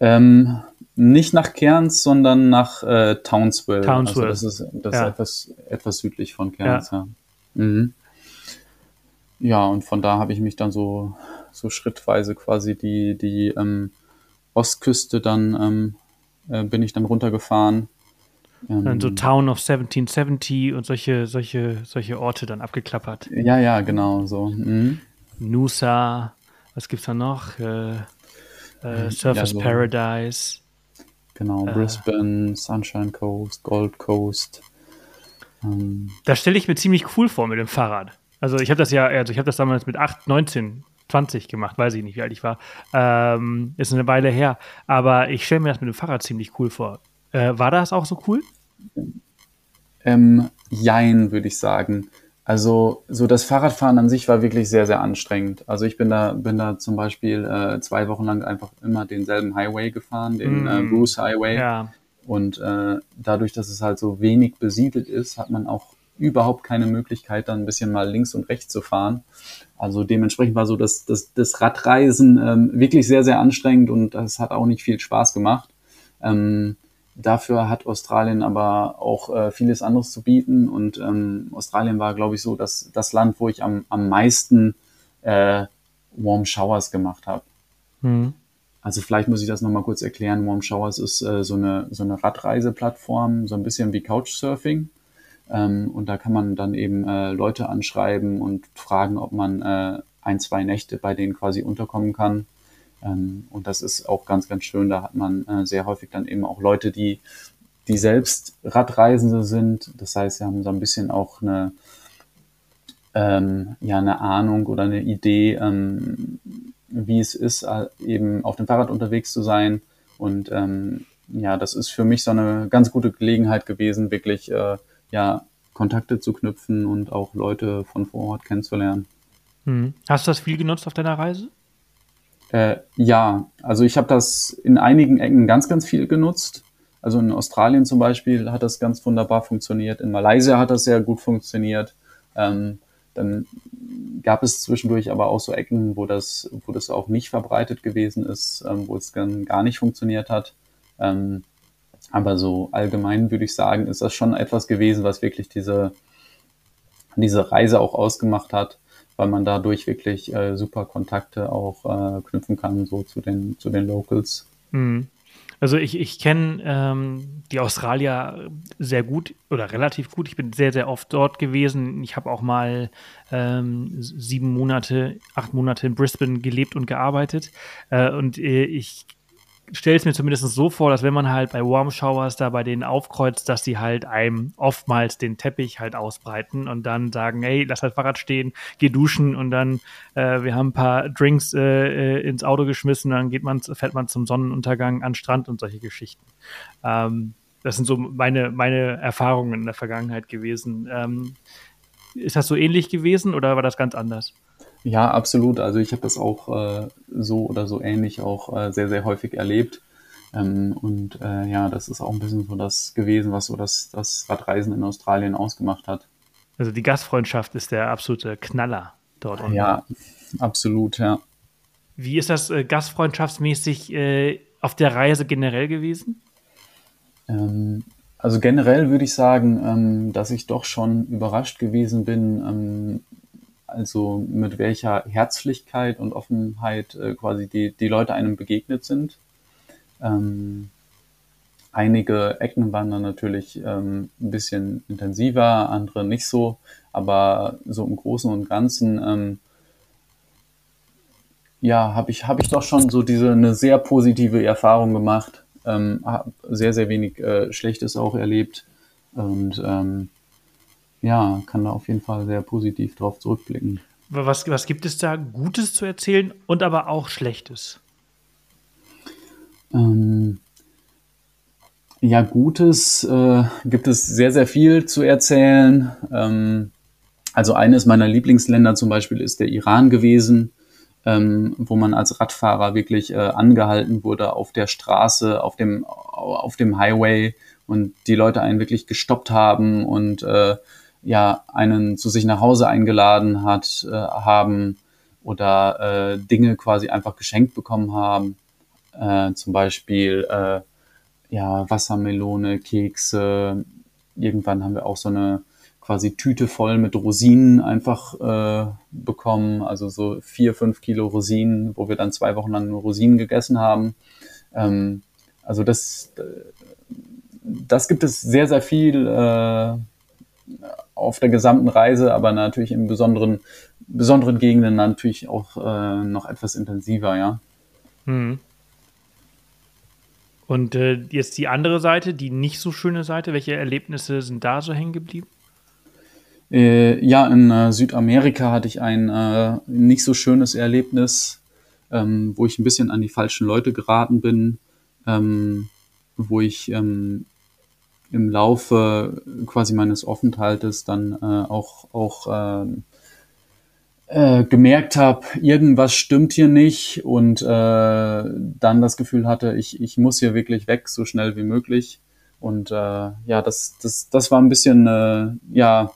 Ähm, nicht nach Cairns, sondern nach äh, Townsville. Townsville. Also das ist, das Ja. ist etwas, etwas südlich von Cairns, ja. Mhm. Ja, und von da habe ich mich dann so, so schrittweise quasi die, die ähm, Ostküste dann ähm, äh, bin ich dann runtergefahren. Ähm, Dann so Town of 1770 und solche, solche, solche Orte dann abgeklappert. ja, ja, genau, so. Mhm. Noosa, was gibt's da noch? Äh, äh, Surface so- Paradise. Genau, Brisbane, Sunshine Coast, Gold Coast. Ähm, Das stelle ich mir ziemlich cool vor mit dem Fahrrad. Also ich habe das ja, also ich habe das damals mit 8, 19, 20 gemacht, weiß ich nicht, wie alt ich war. Ähm, ist eine Weile her. Aber ich stelle mir das mit dem Fahrrad ziemlich cool vor. Äh, war das auch so cool? Ähm, jein, würde ich sagen. Also so das Fahrradfahren an sich war wirklich sehr, sehr anstrengend. Also ich bin da, bin da zum Beispiel äh, zwei Wochen lang einfach immer denselben Highway gefahren, den äh, Mm. Bruce Highway. Ja. Und äh, dadurch, dass es halt so wenig besiedelt ist, hat man auch überhaupt keine Möglichkeit, dann ein bisschen mal links und rechts zu fahren. Also dementsprechend war so das, das, das Radreisen ähm, wirklich sehr, sehr anstrengend und das hat auch nicht viel Spaß gemacht. Ähm, dafür hat Australien aber auch äh, vieles anderes zu bieten und ähm, Australien war, glaube ich, so das, das Land, wo ich am, am meisten äh, Warm Showers gemacht habe. Mhm. Also vielleicht muss ich das nochmal kurz erklären. Warm Showers ist äh, so, eine, so eine Radreiseplattform, so ein bisschen wie Couchsurfing. Ähm, und da kann man dann eben äh, Leute anschreiben und fragen, ob man äh, ein, zwei Nächte bei denen quasi unterkommen kann. Ähm, und das ist auch ganz, ganz schön. Da hat man äh, sehr häufig dann eben auch Leute, die, die selbst Radreisende sind. Das heißt, sie haben so ein bisschen auch eine, ähm, ja, eine Ahnung oder eine Idee, ähm, wie es ist, äh, eben auf dem Fahrrad unterwegs zu sein. Und ähm, ja, das ist für mich so eine ganz gute Gelegenheit gewesen, wirklich äh, ja, Kontakte zu knüpfen und auch Leute von vor Ort kennenzulernen. Mhm. Hast du das viel genutzt auf deiner Reise? Äh, ja, also ich habe das in einigen Ecken ganz, ganz viel genutzt. Also in Australien zum Beispiel hat das ganz wunderbar funktioniert. In Malaysia hat das sehr gut funktioniert. Ähm, dann gab es zwischendurch aber auch so Ecken, wo das, wo das auch nicht verbreitet gewesen ist, ähm, wo es dann gar nicht funktioniert hat. Ähm, aber so allgemein würde ich sagen, ist das schon etwas gewesen, was wirklich diese, diese Reise auch ausgemacht hat, weil man dadurch wirklich äh, super Kontakte auch äh, knüpfen kann, so zu den, zu den Locals. Mhm. Also ich, ich kenne ähm, die Australier sehr gut oder relativ gut. Ich bin sehr, sehr oft dort gewesen. Ich habe auch mal ähm, sieben Monate, acht Monate in Brisbane gelebt und gearbeitet. Äh, und äh, ich stelle es mir zumindest so vor, dass wenn man halt bei Warm Showers da bei denen aufkreuzt, dass sie halt einem oftmals den Teppich halt ausbreiten und dann sagen, hey, lass das Fahrrad stehen, geh duschen und dann, äh, wir haben ein paar Drinks äh, äh, ins Auto geschmissen, dann geht man, fährt man zum Sonnenuntergang an Strand und solche Geschichten. Ähm, das sind so meine, meine Erfahrungen in der Vergangenheit gewesen. Ähm, ist das so ähnlich gewesen oder war das ganz anders? Ja, absolut. Also ich habe das auch äh, so oder so ähnlich auch äh, sehr, sehr häufig erlebt. Ähm, und äh, ja, das ist auch ein bisschen so das gewesen, was so das, das Radreisen in Australien ausgemacht hat. Also die Gastfreundschaft ist der absolute Knaller dort. unten. Ja, absolut, ja. Wie ist das äh, gastfreundschaftsmäßig äh, auf der Reise generell gewesen? Ähm, also generell würde ich sagen, ähm, dass ich doch schon überrascht gewesen bin, ähm, also mit welcher Herzlichkeit und Offenheit äh, quasi die, die Leute einem begegnet sind. Ähm, einige Ecken waren dann natürlich ähm, ein bisschen intensiver, andere nicht so, aber so im Großen und Ganzen ähm, ja, habe ich, hab ich doch schon so diese eine sehr positive Erfahrung gemacht. Ähm, hab sehr, sehr wenig äh, Schlechtes auch erlebt. Und ähm, ja, kann da auf jeden Fall sehr positiv drauf zurückblicken. Was, was gibt es da Gutes zu erzählen und aber auch Schlechtes? Ähm, ja, Gutes äh, gibt es sehr, sehr viel zu erzählen. Ähm, also eines meiner Lieblingsländer zum Beispiel ist der Iran gewesen, ähm, wo man als Radfahrer wirklich äh, angehalten wurde auf der Straße, auf dem, auf dem Highway und die Leute einen wirklich gestoppt haben und äh, ja, einen zu sich nach Hause eingeladen hat, äh, haben oder äh, Dinge quasi einfach geschenkt bekommen haben äh, zum Beispiel äh, ja, Wassermelone, Kekse. Irgendwann haben wir auch so eine quasi Tüte voll mit Rosinen einfach äh, bekommen, also so vier, fünf Kilo Rosinen, wo wir dann zwei Wochen lang nur Rosinen gegessen haben. Ähm, also das, das gibt es sehr, sehr viel äh, auf der gesamten Reise, aber natürlich in besonderen, besonderen Gegenden natürlich auch äh, noch etwas intensiver, ja. Hm. Und äh, jetzt die andere Seite, die nicht so schöne Seite, welche Erlebnisse sind da so hängen geblieben? Äh, ja, in äh, Südamerika hatte ich ein äh, nicht so schönes Erlebnis, ähm, wo ich ein bisschen an die falschen Leute geraten bin, ähm, wo ich ähm, im Laufe quasi meines Aufenthaltes dann äh, auch, auch äh, äh, gemerkt habe, irgendwas stimmt hier nicht und äh, dann das Gefühl hatte, ich, ich muss hier wirklich weg, so schnell wie möglich. Und äh, ja, das, das, das war ein bisschen äh, ja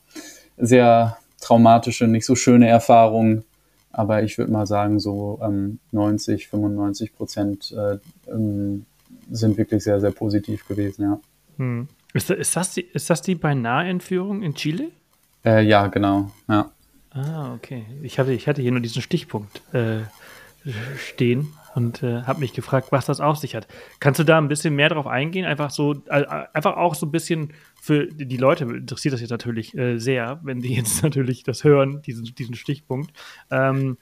sehr traumatische, nicht so schöne Erfahrung. Aber ich würde mal sagen, so ähm, 90, 95 Prozent äh, ähm, sind wirklich sehr, sehr positiv gewesen, ja. Hm. Ist, ist, das die, ist das die Beinahe-Entführung in Chile? Äh, ja, genau, ja. Ah, okay. Ich hatte, ich hatte hier nur diesen Stichpunkt äh, stehen und äh, habe mich gefragt, was das auf sich hat. Kannst du da ein bisschen mehr drauf eingehen? Einfach so, äh, einfach auch so ein bisschen für die Leute interessiert das jetzt natürlich äh, sehr, wenn die jetzt natürlich das hören, diesen, diesen Stichpunkt. Ähm,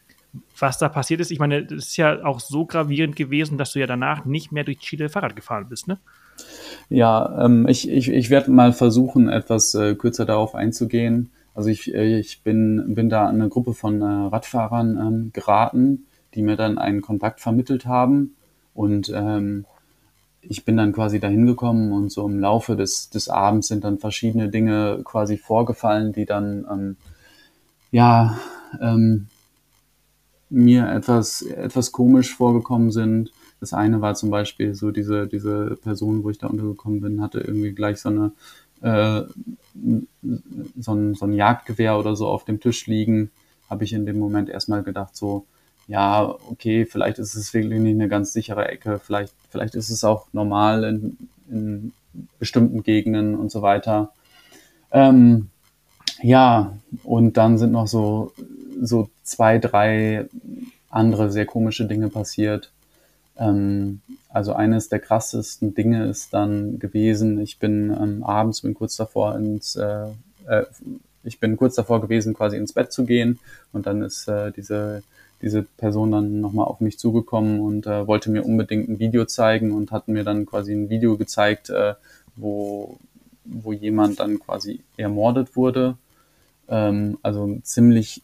was da passiert ist, ich meine, das ist ja auch so gravierend gewesen, dass du ja danach nicht mehr durch Chile Fahrrad gefahren bist, ne? Ja, ähm, ich, ich, ich werde mal versuchen, etwas äh, kürzer darauf einzugehen. Also ich, äh, ich bin, bin da an eine Gruppe von äh, Radfahrern ähm, geraten, die mir dann einen Kontakt vermittelt haben. Und ähm, ich bin dann quasi dahin gekommen und so im Laufe des, des Abends sind dann verschiedene Dinge quasi vorgefallen, die dann ähm, ja ähm, mir etwas, etwas komisch vorgekommen sind. Das eine war zum Beispiel so diese, diese Person, wo ich da untergekommen bin, hatte irgendwie gleich so eine äh, so, ein, so ein Jagdgewehr oder so auf dem Tisch liegen, habe ich in dem Moment erstmal gedacht, so, ja, okay, vielleicht ist es wirklich nicht eine ganz sichere Ecke, vielleicht, vielleicht ist es auch normal in, in bestimmten Gegenden und so weiter. Ähm, ja, und dann sind noch so, so zwei, drei andere sehr komische Dinge passiert. Ähm, also eines der krassesten Dinge ist dann gewesen, ich bin ähm, abends, bin kurz davor ins, äh, äh, ich bin kurz davor gewesen, quasi ins Bett zu gehen und dann ist äh, diese, diese Person dann nochmal auf mich zugekommen und äh, wollte mir unbedingt ein Video zeigen und hat mir dann quasi ein Video gezeigt, äh, wo, wo jemand dann quasi ermordet wurde. Ähm, also ziemlich,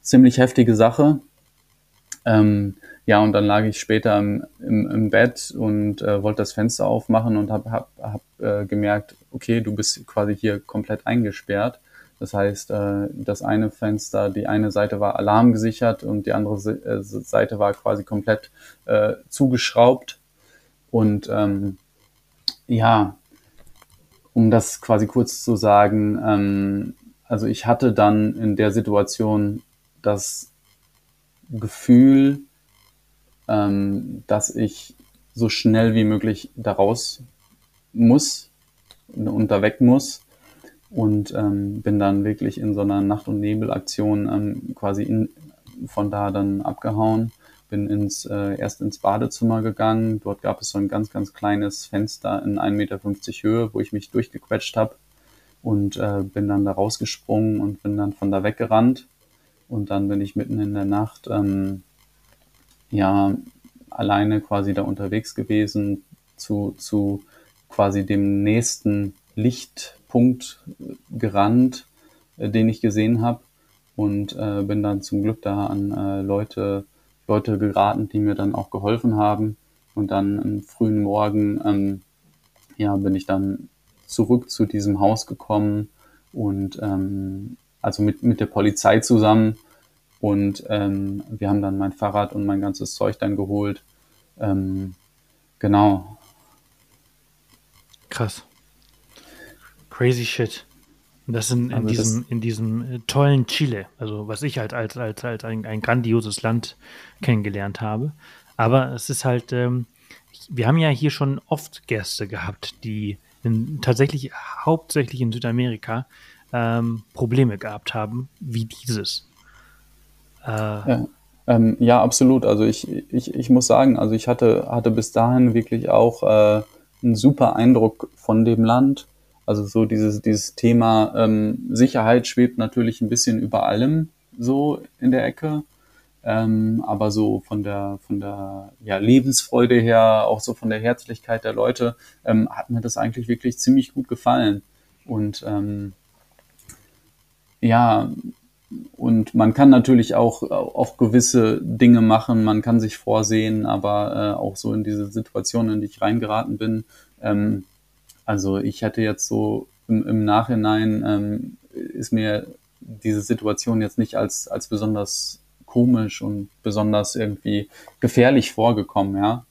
ziemlich heftige Sache. Ähm, ja, und dann lag ich später im, im, im Bett und äh, wollte das Fenster aufmachen und habe hab, hab, äh, gemerkt, okay, du bist quasi hier komplett eingesperrt. Das heißt, äh, das eine Fenster, die eine Seite war alarmgesichert und die andere äh, Seite war quasi komplett äh, zugeschraubt. Und ähm, ja, um das quasi kurz zu sagen, ähm, also ich hatte dann in der Situation das Gefühl, ähm, dass ich so schnell wie möglich daraus muss und da weg muss und ähm, bin dann wirklich in so einer Nacht- und Nebelaktion ähm, quasi in, von da dann abgehauen, bin ins äh, erst ins Badezimmer gegangen. Dort gab es so ein ganz ganz kleines Fenster in 1,50 Meter Höhe, wo ich mich durchgequetscht habe und äh, bin dann da rausgesprungen und bin dann von da weggerannt und dann bin ich mitten in der Nacht ähm, ja alleine quasi da unterwegs gewesen zu, zu quasi dem nächsten Lichtpunkt gerannt, äh, den ich gesehen habe und äh, bin dann zum Glück da an äh, Leute, Leute geraten, die mir dann auch geholfen haben. Und dann am frühen Morgen ähm, ja, bin ich dann zurück zu diesem Haus gekommen und ähm, also mit, mit der Polizei zusammen und ähm, wir haben dann mein Fahrrad und mein ganzes Zeug dann geholt. Ähm, genau. Krass. Crazy shit. Das in, in also diesem, das in diesem tollen Chile, also was ich halt als, als, als ein, ein grandioses Land kennengelernt habe. Aber es ist halt, ähm, wir haben ja hier schon oft Gäste gehabt, die in, tatsächlich hauptsächlich in Südamerika ähm, Probleme gehabt haben, wie dieses. Äh, ja. Ähm, ja, absolut. Also ich, ich, ich muss sagen, also ich hatte, hatte bis dahin wirklich auch äh, einen super Eindruck von dem Land. Also so dieses, dieses Thema ähm, Sicherheit schwebt natürlich ein bisschen über allem so in der Ecke. Ähm, aber so von der, von der ja, Lebensfreude her, auch so von der Herzlichkeit der Leute, ähm, hat mir das eigentlich wirklich ziemlich gut gefallen. Und ähm, ja, und man kann natürlich auch, auch gewisse Dinge machen, man kann sich vorsehen, aber äh, auch so in diese Situation, in die ich reingeraten bin, ähm, also ich hätte jetzt so im, im Nachhinein ähm, ist mir diese Situation jetzt nicht als, als besonders komisch und besonders irgendwie gefährlich vorgekommen, ja.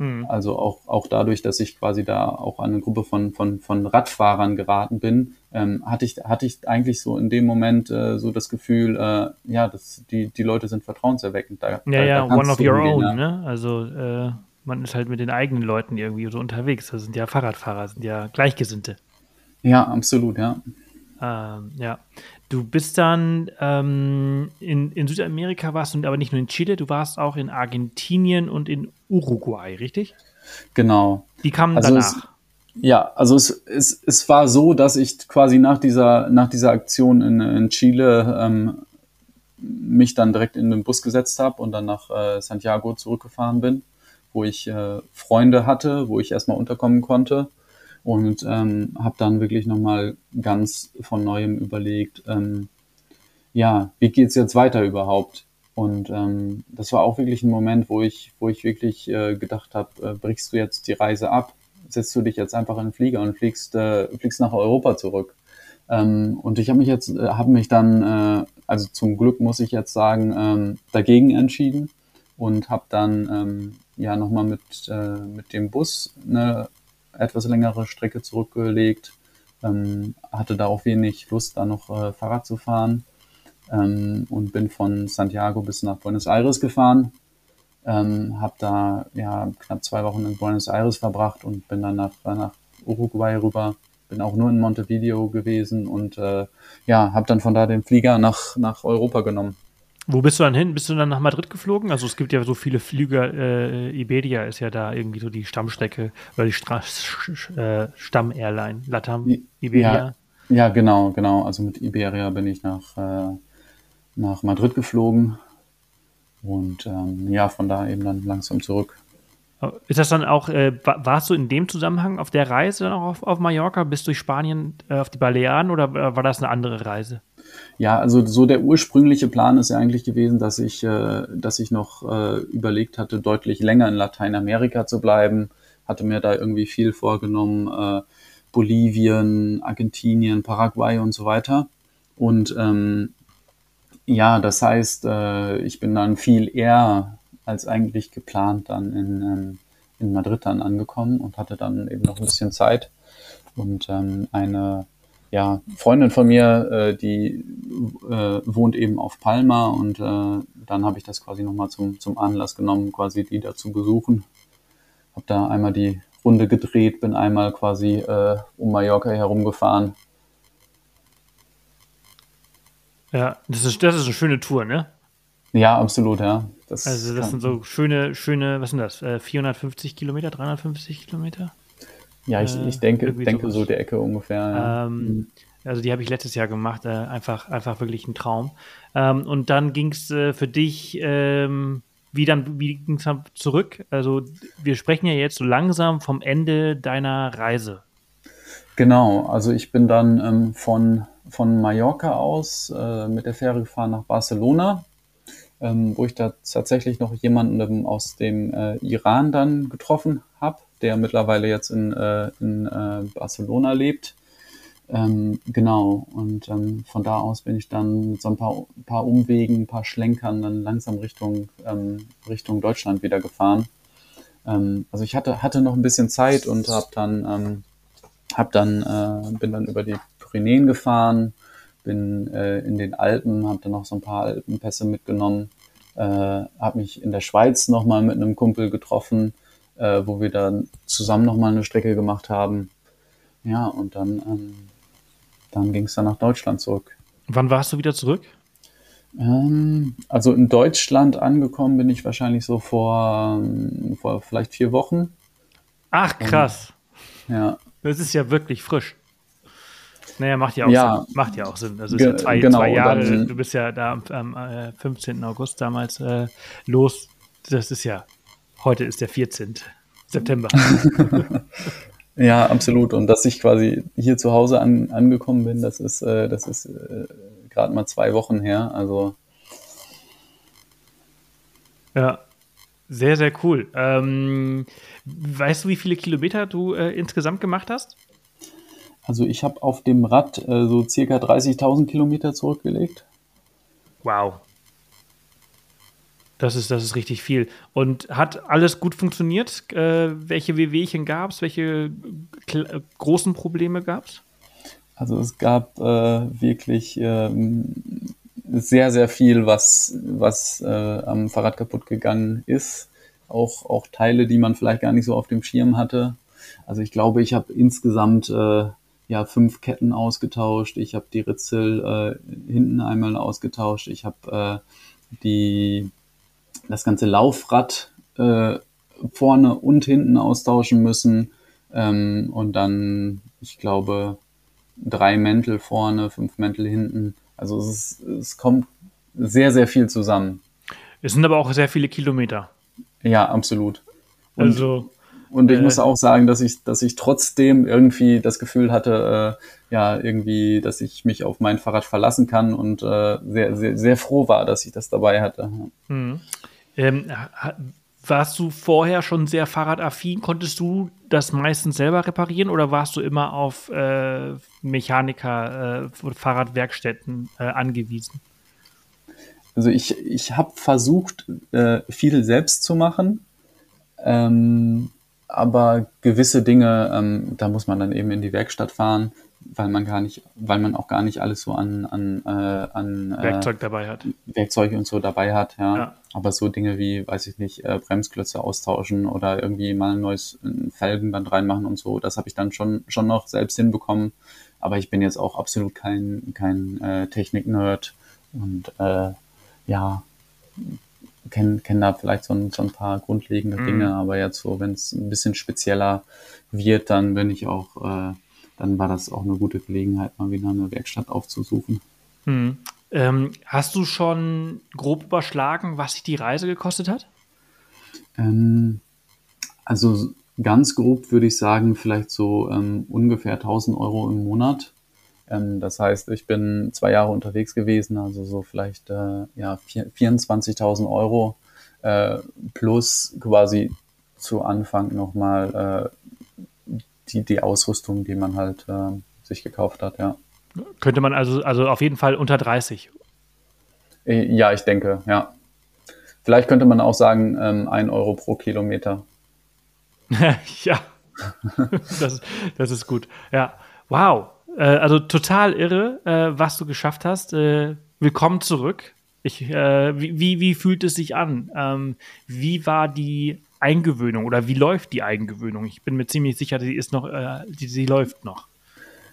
Hm. Also auch, auch dadurch, dass ich quasi da auch an eine Gruppe von, von, von Radfahrern geraten bin, ähm, hatte, ich, hatte ich eigentlich so in dem Moment äh, so das Gefühl, äh, ja, dass die, die Leute sind vertrauenserweckend. Da, ja, da, ja, da one of your own, ja. ne? Also äh, man ist halt mit den eigenen Leuten irgendwie so unterwegs. Das sind ja Fahrradfahrer, sind ja Gleichgesinnte. Ja, absolut, ja. Ähm, ja. Du bist dann ähm, in, in Südamerika warst du aber nicht nur in Chile, du warst auch in Argentinien und in Uruguay, richtig? Genau. Die kamen also danach. Es, ja, also es, es, es war so, dass ich quasi nach dieser, nach dieser Aktion in, in Chile ähm, mich dann direkt in den Bus gesetzt habe und dann nach äh, Santiago zurückgefahren bin, wo ich äh, Freunde hatte, wo ich erstmal unterkommen konnte und ähm, habe dann wirklich nochmal ganz von neuem überlegt, ähm, ja, wie geht's jetzt weiter überhaupt? Und ähm, das war auch wirklich ein Moment, wo ich, wo ich wirklich äh, gedacht habe, äh, brichst du jetzt die Reise ab, setzt du dich jetzt einfach in den Flieger und fliegst, äh, fliegst nach Europa zurück. Ähm, und ich habe mich jetzt, äh, habe mich dann, äh, also zum Glück muss ich jetzt sagen, ähm, dagegen entschieden und habe dann ähm, ja nochmal mit, äh, mit dem Bus eine etwas längere Strecke zurückgelegt, ähm, hatte da auch wenig Lust, da noch äh, Fahrrad zu fahren ähm, und bin von Santiago bis nach Buenos Aires gefahren. Ähm, habe da ja knapp zwei Wochen in Buenos Aires verbracht und bin dann nach, nach Uruguay rüber. Bin auch nur in Montevideo gewesen und äh, ja, habe dann von da den Flieger nach, nach Europa genommen. Wo bist du dann hin? Bist du dann nach Madrid geflogen? Also es gibt ja so viele Flüge. Äh, Iberia ist ja da irgendwie so die Stammstrecke oder die Stra äh, Stamm-Airline. Latam, Iberia. Ja, ja, genau, genau. Also mit Iberia bin ich nach, äh, nach Madrid geflogen und ähm, ja, von da eben dann langsam zurück. Ist das dann auch, äh, warst du in dem Zusammenhang auf der Reise dann auch auf, auf Mallorca, bis durch Spanien äh, auf die Balearen oder war das eine andere Reise? Ja, also so der ursprüngliche Plan ist ja eigentlich gewesen, dass ich, äh, dass ich noch äh, überlegt hatte, deutlich länger in Lateinamerika zu bleiben. Hatte mir da irgendwie viel vorgenommen, äh, Bolivien, Argentinien, Paraguay und so weiter. Und ähm, ja, das heißt, äh, ich bin dann viel eher als eigentlich geplant dann in, ähm, in Madrid dann angekommen und hatte dann eben noch ein bisschen Zeit und ähm, eine ja, Freundin von mir, äh, die äh, wohnt eben auf Palma und äh, dann habe ich das quasi nochmal zum, zum Anlass genommen, quasi die da zu besuchen. Habe da einmal die Runde gedreht, bin einmal quasi um Mallorca herumgefahren. Ja, das ist, das ist eine schöne Tour, ne? Ja, absolut, ja. Das also das sind so schöne, schöne, was sind das? 450 äh, Kilometer, 350 Kilometer? Ja, ich, ich denke, denke so der Ecke ungefähr. Ja. Ähm, mhm. also die habe ich letztes Jahr gemacht, äh, einfach, einfach wirklich ein Traum. Ähm, und dann ging es äh, für dich, ähm, wie dann, wie ging es zurück? Also wir sprechen ja jetzt so langsam vom Ende deiner Reise. Genau, also ich bin dann ähm, von, von Mallorca aus äh, mit der Fähre gefahren nach Barcelona, ähm, wo ich da tatsächlich noch jemanden aus dem äh, Iran dann getroffen habe der mittlerweile jetzt in, äh, in äh, Barcelona lebt. Ähm, genau, und ähm, von da aus bin ich dann mit so ein paar, paar Umwegen, ein paar Schlenkern dann langsam Richtung, ähm, Richtung Deutschland wieder gefahren. Ähm, also ich hatte, hatte noch ein bisschen Zeit und habe dann, ähm, hab dann äh, bin dann über die Pyrenäen gefahren, bin äh, in den Alpen, habe dann noch so ein paar Alpenpässe mitgenommen, äh, habe mich in der Schweiz nochmal mit einem Kumpel getroffen, äh, wo wir dann zusammen nochmal eine Strecke gemacht haben. Ja, und dann, ähm, dann ging es dann nach Deutschland zurück. Wann warst du wieder zurück? Ähm, also in Deutschland angekommen bin ich wahrscheinlich so vor, ähm, vor vielleicht vier Wochen. Ach, krass. Ähm, ja. Das ist ja wirklich frisch. Naja, macht ja auch Ja. Sinn. Macht ja auch Sinn. Also sind zwei, genau, zwei Jahre. dann- du bist ja da am, am äh, 15. August damals äh, los. Das ist ja, heute ist der 14. September. Ja, absolut. Und dass ich quasi hier zu Hause an, angekommen bin, das ist, äh, das ist äh, gerade mal zwei Wochen her. Also ja. Sehr, sehr cool. Ähm, weißt du, wie viele Kilometer du äh, insgesamt gemacht hast? Also ich habe auf dem Rad äh, so circa 30.000 Kilometer zurückgelegt. Wow. Das ist, das ist richtig viel. Und hat alles gut funktioniert? Äh, welche Wehwehchen gab es? Welche äh, großen Probleme gab es? Also es gab äh, wirklich ähm, sehr, sehr viel, was, was äh, am Fahrrad kaputt gegangen ist. Auch, auch Teile, die man vielleicht gar nicht so auf dem Schirm hatte. Also ich glaube, ich habe insgesamt äh, ja fünf Ketten ausgetauscht. Ich habe die Ritzel äh, hinten einmal ausgetauscht. Ich habe äh, die das ganze Laufrad äh, vorne und hinten austauschen müssen. Ähm, und dann, ich glaube, drei Mäntel vorne, fünf Mäntel hinten. Also es, ist, es kommt sehr, sehr viel zusammen. Es sind aber auch sehr viele Kilometer. Ja, absolut. Und, Also, und ich äh, muss auch sagen, dass ich, dass ich trotzdem irgendwie das Gefühl hatte, äh, ja, irgendwie, dass ich mich auf mein Fahrrad verlassen kann und äh, sehr, sehr, sehr froh war, dass ich das dabei hatte. hm. ähm, warst du vorher schon sehr fahrradaffin? Konntest du das meistens selber reparieren oder warst du immer auf äh, Mechaniker, äh, Fahrradwerkstätten äh, angewiesen? Also ich, ich habe versucht, äh, viel selbst zu machen, ähm, aber gewisse Dinge, ähm, da muss man dann eben in die Werkstatt fahren, weil man gar nicht, weil man auch gar nicht alles so an, an, äh, an äh, Werkzeug dabei hat. Werkzeuge und so dabei hat, ja. Ja. Aber so Dinge wie, weiß ich nicht, äh, Bremsklötze austauschen oder irgendwie mal ein neues Felgenband reinmachen und so, das habe ich dann schon, schon noch selbst hinbekommen. Aber ich bin jetzt auch absolut kein, kein äh, Technik-Nerd und äh, ja, kenne kenn da vielleicht so ein, so ein paar grundlegende Mhm. Dinge, aber jetzt so, wenn es ein bisschen spezieller wird, dann bin ich auch, äh, dann war das auch eine gute Gelegenheit, mal wieder eine Werkstatt aufzusuchen. Hm. Ähm, hast du schon grob überschlagen, was sich die Reise gekostet hat? Ähm, also ganz grob würde ich sagen, vielleicht so ähm, ungefähr 1000 Euro im Monat. Ähm, das heißt, ich bin zwei Jahre unterwegs gewesen, also so vielleicht äh, ja, vier- 24.000 Euro äh, plus quasi zu Anfang nochmal äh, die, die Ausrüstung, die man halt äh, sich gekauft hat, ja. Könnte man also, also auf jeden Fall unter 30. Äh, Ja, ich denke, ja. Vielleicht könnte man auch sagen, ähm, 1 Euro pro Kilometer. ja, das, das ist gut. Ja, wow. Äh, also total irre, äh, was du geschafft hast. Äh, willkommen zurück. Ich, äh, wie, wie, wie fühlt es sich an? Ähm, wie war die Eingewöhnung oder wie läuft die Eingewöhnung? Ich bin mir ziemlich sicher, sie ist noch, äh, die, sie läuft noch.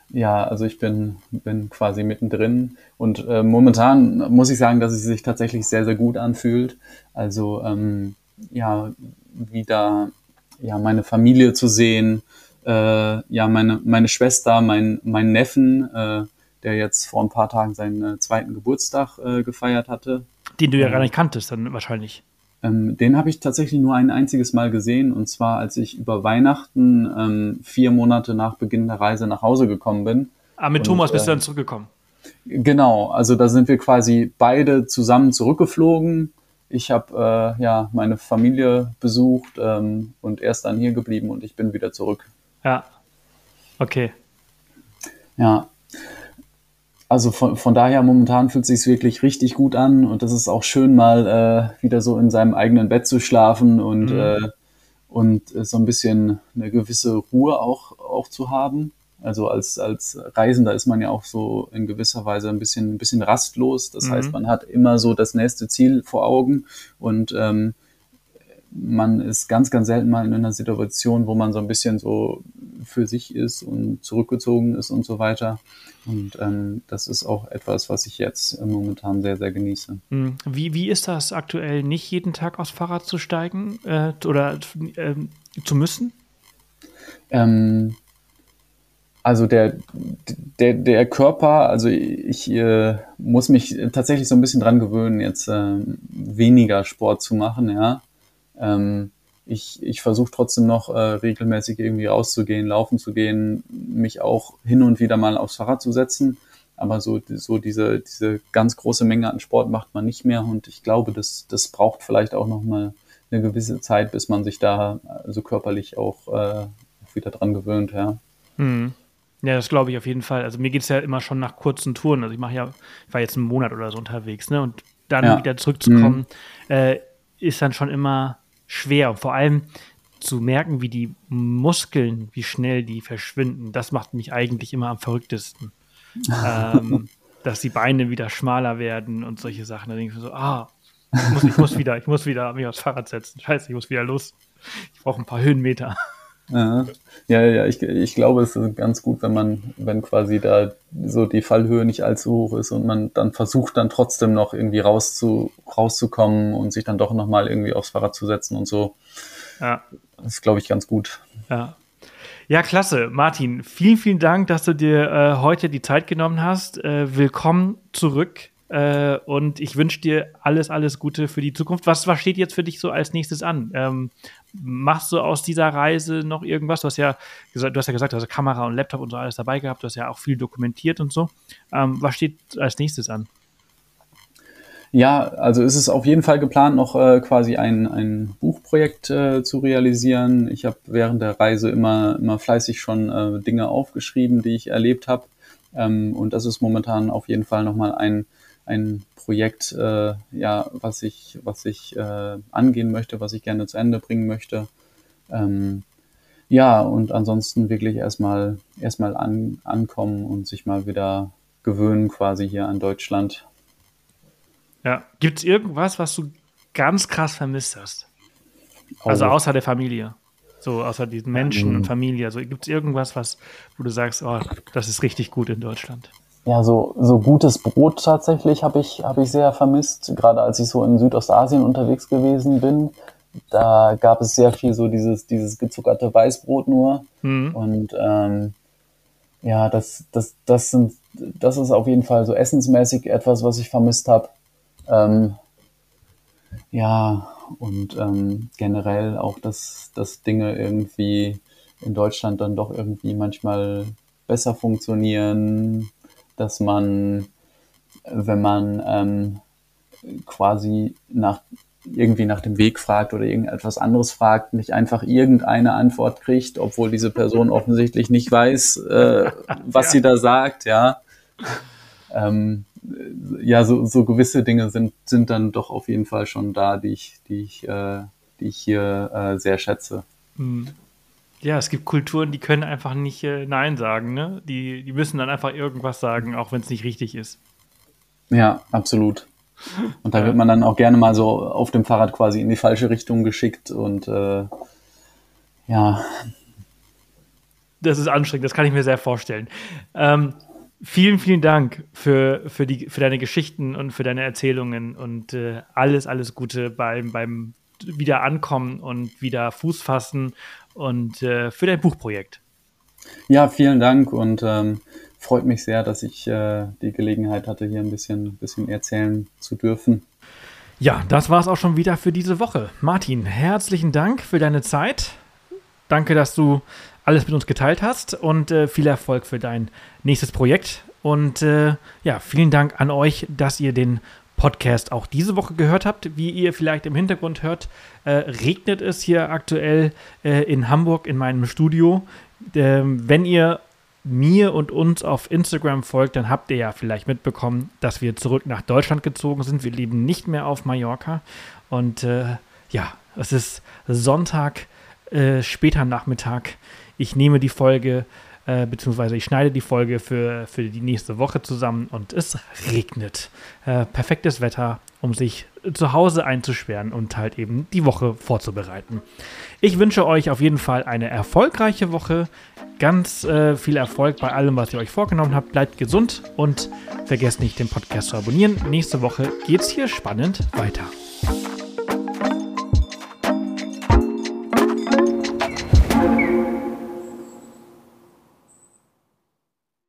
Ja, also ich bin, bin quasi mittendrin und äh, momentan muss ich sagen, dass es sich tatsächlich sehr, sehr gut anfühlt. Also ähm, ja, wieder ja meine Familie zu sehen, äh, ja meine meine Schwester, mein mein Neffen, äh, der jetzt vor ein paar Tagen seinen äh, zweiten Geburtstag äh, gefeiert hatte. Den du ja Ja. gar nicht kanntest, dann wahrscheinlich. Ähm, den habe ich tatsächlich nur ein einziges Mal gesehen und zwar als ich über Weihnachten ähm, vier Monate nach Beginn der Reise nach Hause gekommen bin. Ah, mit Und, Thomas bist du äh, dann zurückgekommen. Genau, also da sind wir quasi beide zusammen zurückgeflogen. Ich habe äh, ja meine Familie besucht ähm, und er ist dann hier geblieben und ich bin wieder zurück. Ja. Okay. Ja. Also von, von daher momentan fühlt es sich wirklich richtig gut an und es ist auch schön mal äh, wieder so in seinem eigenen Bett zu schlafen und Mhm. äh, und äh, so ein bisschen eine gewisse Ruhe auch auch zu haben. Also als als Reisender ist man ja auch so in gewisser Weise ein bisschen ein bisschen rastlos. Das Mhm. heißt, man hat immer so das nächste Ziel vor Augen und ähm, man ist ganz, ganz selten mal in einer Situation, wo man so ein bisschen so für sich ist und zurückgezogen ist und so weiter. Und ähm, das ist auch etwas, was ich jetzt momentan sehr, sehr genieße. Hm. Wie, wie ist das aktuell, nicht jeden Tag aufs Fahrrad zu steigen äh, oder äh, zu müssen? Ähm, also der, der, der Körper, also ich äh, muss mich tatsächlich so ein bisschen dran gewöhnen, jetzt äh, weniger Sport zu machen, ja. Ähm, ich ich versuche trotzdem noch äh, regelmäßig irgendwie rauszugehen, laufen zu gehen, mich auch hin und wieder mal aufs Fahrrad zu setzen. Aber so, so diese, diese ganz große Menge an Sport macht man nicht mehr. Und ich glaube, das, das braucht vielleicht auch noch mal eine gewisse Zeit, bis man sich da so also körperlich auch äh, wieder dran gewöhnt, ja. Hm. Ja, das glaube ich auf jeden Fall. Also mir geht es ja immer schon nach kurzen Touren. Also ich mache ja, ich war jetzt einen Monat oder so unterwegs, ne? Und dann ja. wieder zurückzukommen, mhm. äh, ist dann schon immer schwer. Und vor allem zu merken, wie die Muskeln, wie schnell die verschwinden, das macht mich eigentlich immer am verrücktesten. ähm, dass die Beine wieder schmaler werden und solche Sachen. Da denke ich so, ah, ich muss, ich muss wieder, ich muss wieder mich aufs Fahrrad setzen. Scheiße, ich muss wieder los. Ich brauche ein paar Höhenmeter. Ja, ja, ja ich, ich glaube, es ist ganz gut, wenn man, wenn quasi da so die Fallhöhe nicht allzu hoch ist und man dann versucht, dann trotzdem noch irgendwie rauszu, rauszukommen und sich dann doch nochmal irgendwie aufs Fahrrad zu setzen und so. Ja. Das ist, glaube ich, ganz gut. Ja. Ja, klasse. Martin, vielen, vielen Dank, dass du dir äh, heute die Zeit genommen hast. Äh, willkommen zurück äh, und ich wünsche dir alles, alles Gute für die Zukunft. Was, was steht jetzt für dich so als nächstes an? Ähm, machst du aus dieser Reise noch irgendwas? Du hast ja gesagt, du hast ja gesagt, hast Kamera und Laptop und so alles dabei gehabt. Du hast ja auch viel dokumentiert und so. Ähm, was steht als nächstes an? Ja, also ist es auf jeden Fall geplant, noch äh, quasi ein, ein Buchprojekt äh, zu realisieren. Ich habe während der Reise immer, immer fleißig schon äh, Dinge aufgeschrieben, die ich erlebt habe. Ähm, und das ist momentan auf jeden Fall nochmal ein ein Projekt, äh, ja, was ich, was ich äh, angehen möchte, was ich gerne zu Ende bringen möchte. Ähm, ja, und ansonsten wirklich erstmal erstmal an, ankommen und sich mal wieder gewöhnen quasi hier an Deutschland. Ja, gibt es irgendwas, was du ganz krass vermisst hast? Also oh. außer der Familie. So, außer diesen Menschen mhm. und Familie. Also gibt es irgendwas, was, wo du sagst, oh, das ist richtig gut in Deutschland? Ja, so, so gutes Brot tatsächlich habe ich, hab ich sehr vermisst, gerade als ich so in Südostasien unterwegs gewesen bin. Da gab es sehr viel so dieses, dieses gezuckerte Weißbrot nur. Mhm. Und ähm, ja, das, das, das, sind, das ist auf jeden Fall so essensmäßig etwas, was ich vermisst habe. Ähm, ja, und ähm, generell auch, dass, dass Dinge irgendwie in Deutschland dann doch irgendwie manchmal besser funktionieren, dass man, wenn man ähm, quasi nach irgendwie nach dem Weg fragt oder irgendetwas anderes fragt, nicht einfach irgendeine Antwort kriegt, obwohl diese Person offensichtlich nicht weiß, äh, was ja. sie da sagt, ja. Ähm, ja, so, so gewisse Dinge sind, sind dann doch auf jeden Fall schon da, die ich, die ich, äh, die ich hier äh, sehr schätze. Mhm. Ja, es gibt Kulturen, die können einfach nicht äh, Nein sagen, ne? Die, die müssen dann einfach irgendwas sagen, auch wenn es nicht richtig ist. Ja, absolut. Und da wird man dann auch gerne mal so auf dem Fahrrad quasi in die falsche Richtung geschickt und äh, ja. Das ist anstrengend, das kann ich mir sehr vorstellen. Ähm, vielen, vielen Dank für, für, die, für deine Geschichten und für deine Erzählungen und äh, alles, alles Gute beim, beim wieder ankommen und wieder Fuß fassen und äh, für dein Buchprojekt. Ja, vielen Dank und ähm, freut mich sehr, dass ich äh, die Gelegenheit hatte, hier ein bisschen, bisschen erzählen zu dürfen. Ja, das war es auch schon wieder für diese Woche. Martin, herzlichen Dank für deine Zeit. Danke, dass du alles mit uns geteilt hast und äh, viel Erfolg für dein nächstes Projekt. Und äh, ja, vielen Dank an euch, dass ihr den Podcast auch diese Woche gehört habt. Wie ihr vielleicht im Hintergrund hört, äh, regnet es hier aktuell äh, in Hamburg in meinem Studio. Ähm, wenn ihr mir und uns auf Instagram folgt, dann habt ihr ja vielleicht mitbekommen, dass wir zurück nach Deutschland gezogen sind. Wir leben nicht mehr auf Mallorca. Und äh, ja, es ist Sonntag, äh, später Nachmittag. Ich nehme die Folge äh, beziehungsweise ich schneide die Folge für, für die nächste Woche zusammen und es regnet. Äh, perfektes Wetter, um sich zu Hause einzusperren und halt eben die Woche vorzubereiten. Ich wünsche euch auf jeden Fall eine erfolgreiche Woche. Ganz äh, viel Erfolg bei allem, was ihr euch vorgenommen habt. Bleibt gesund und vergesst nicht, den Podcast zu abonnieren. Nächste Woche geht es hier spannend weiter.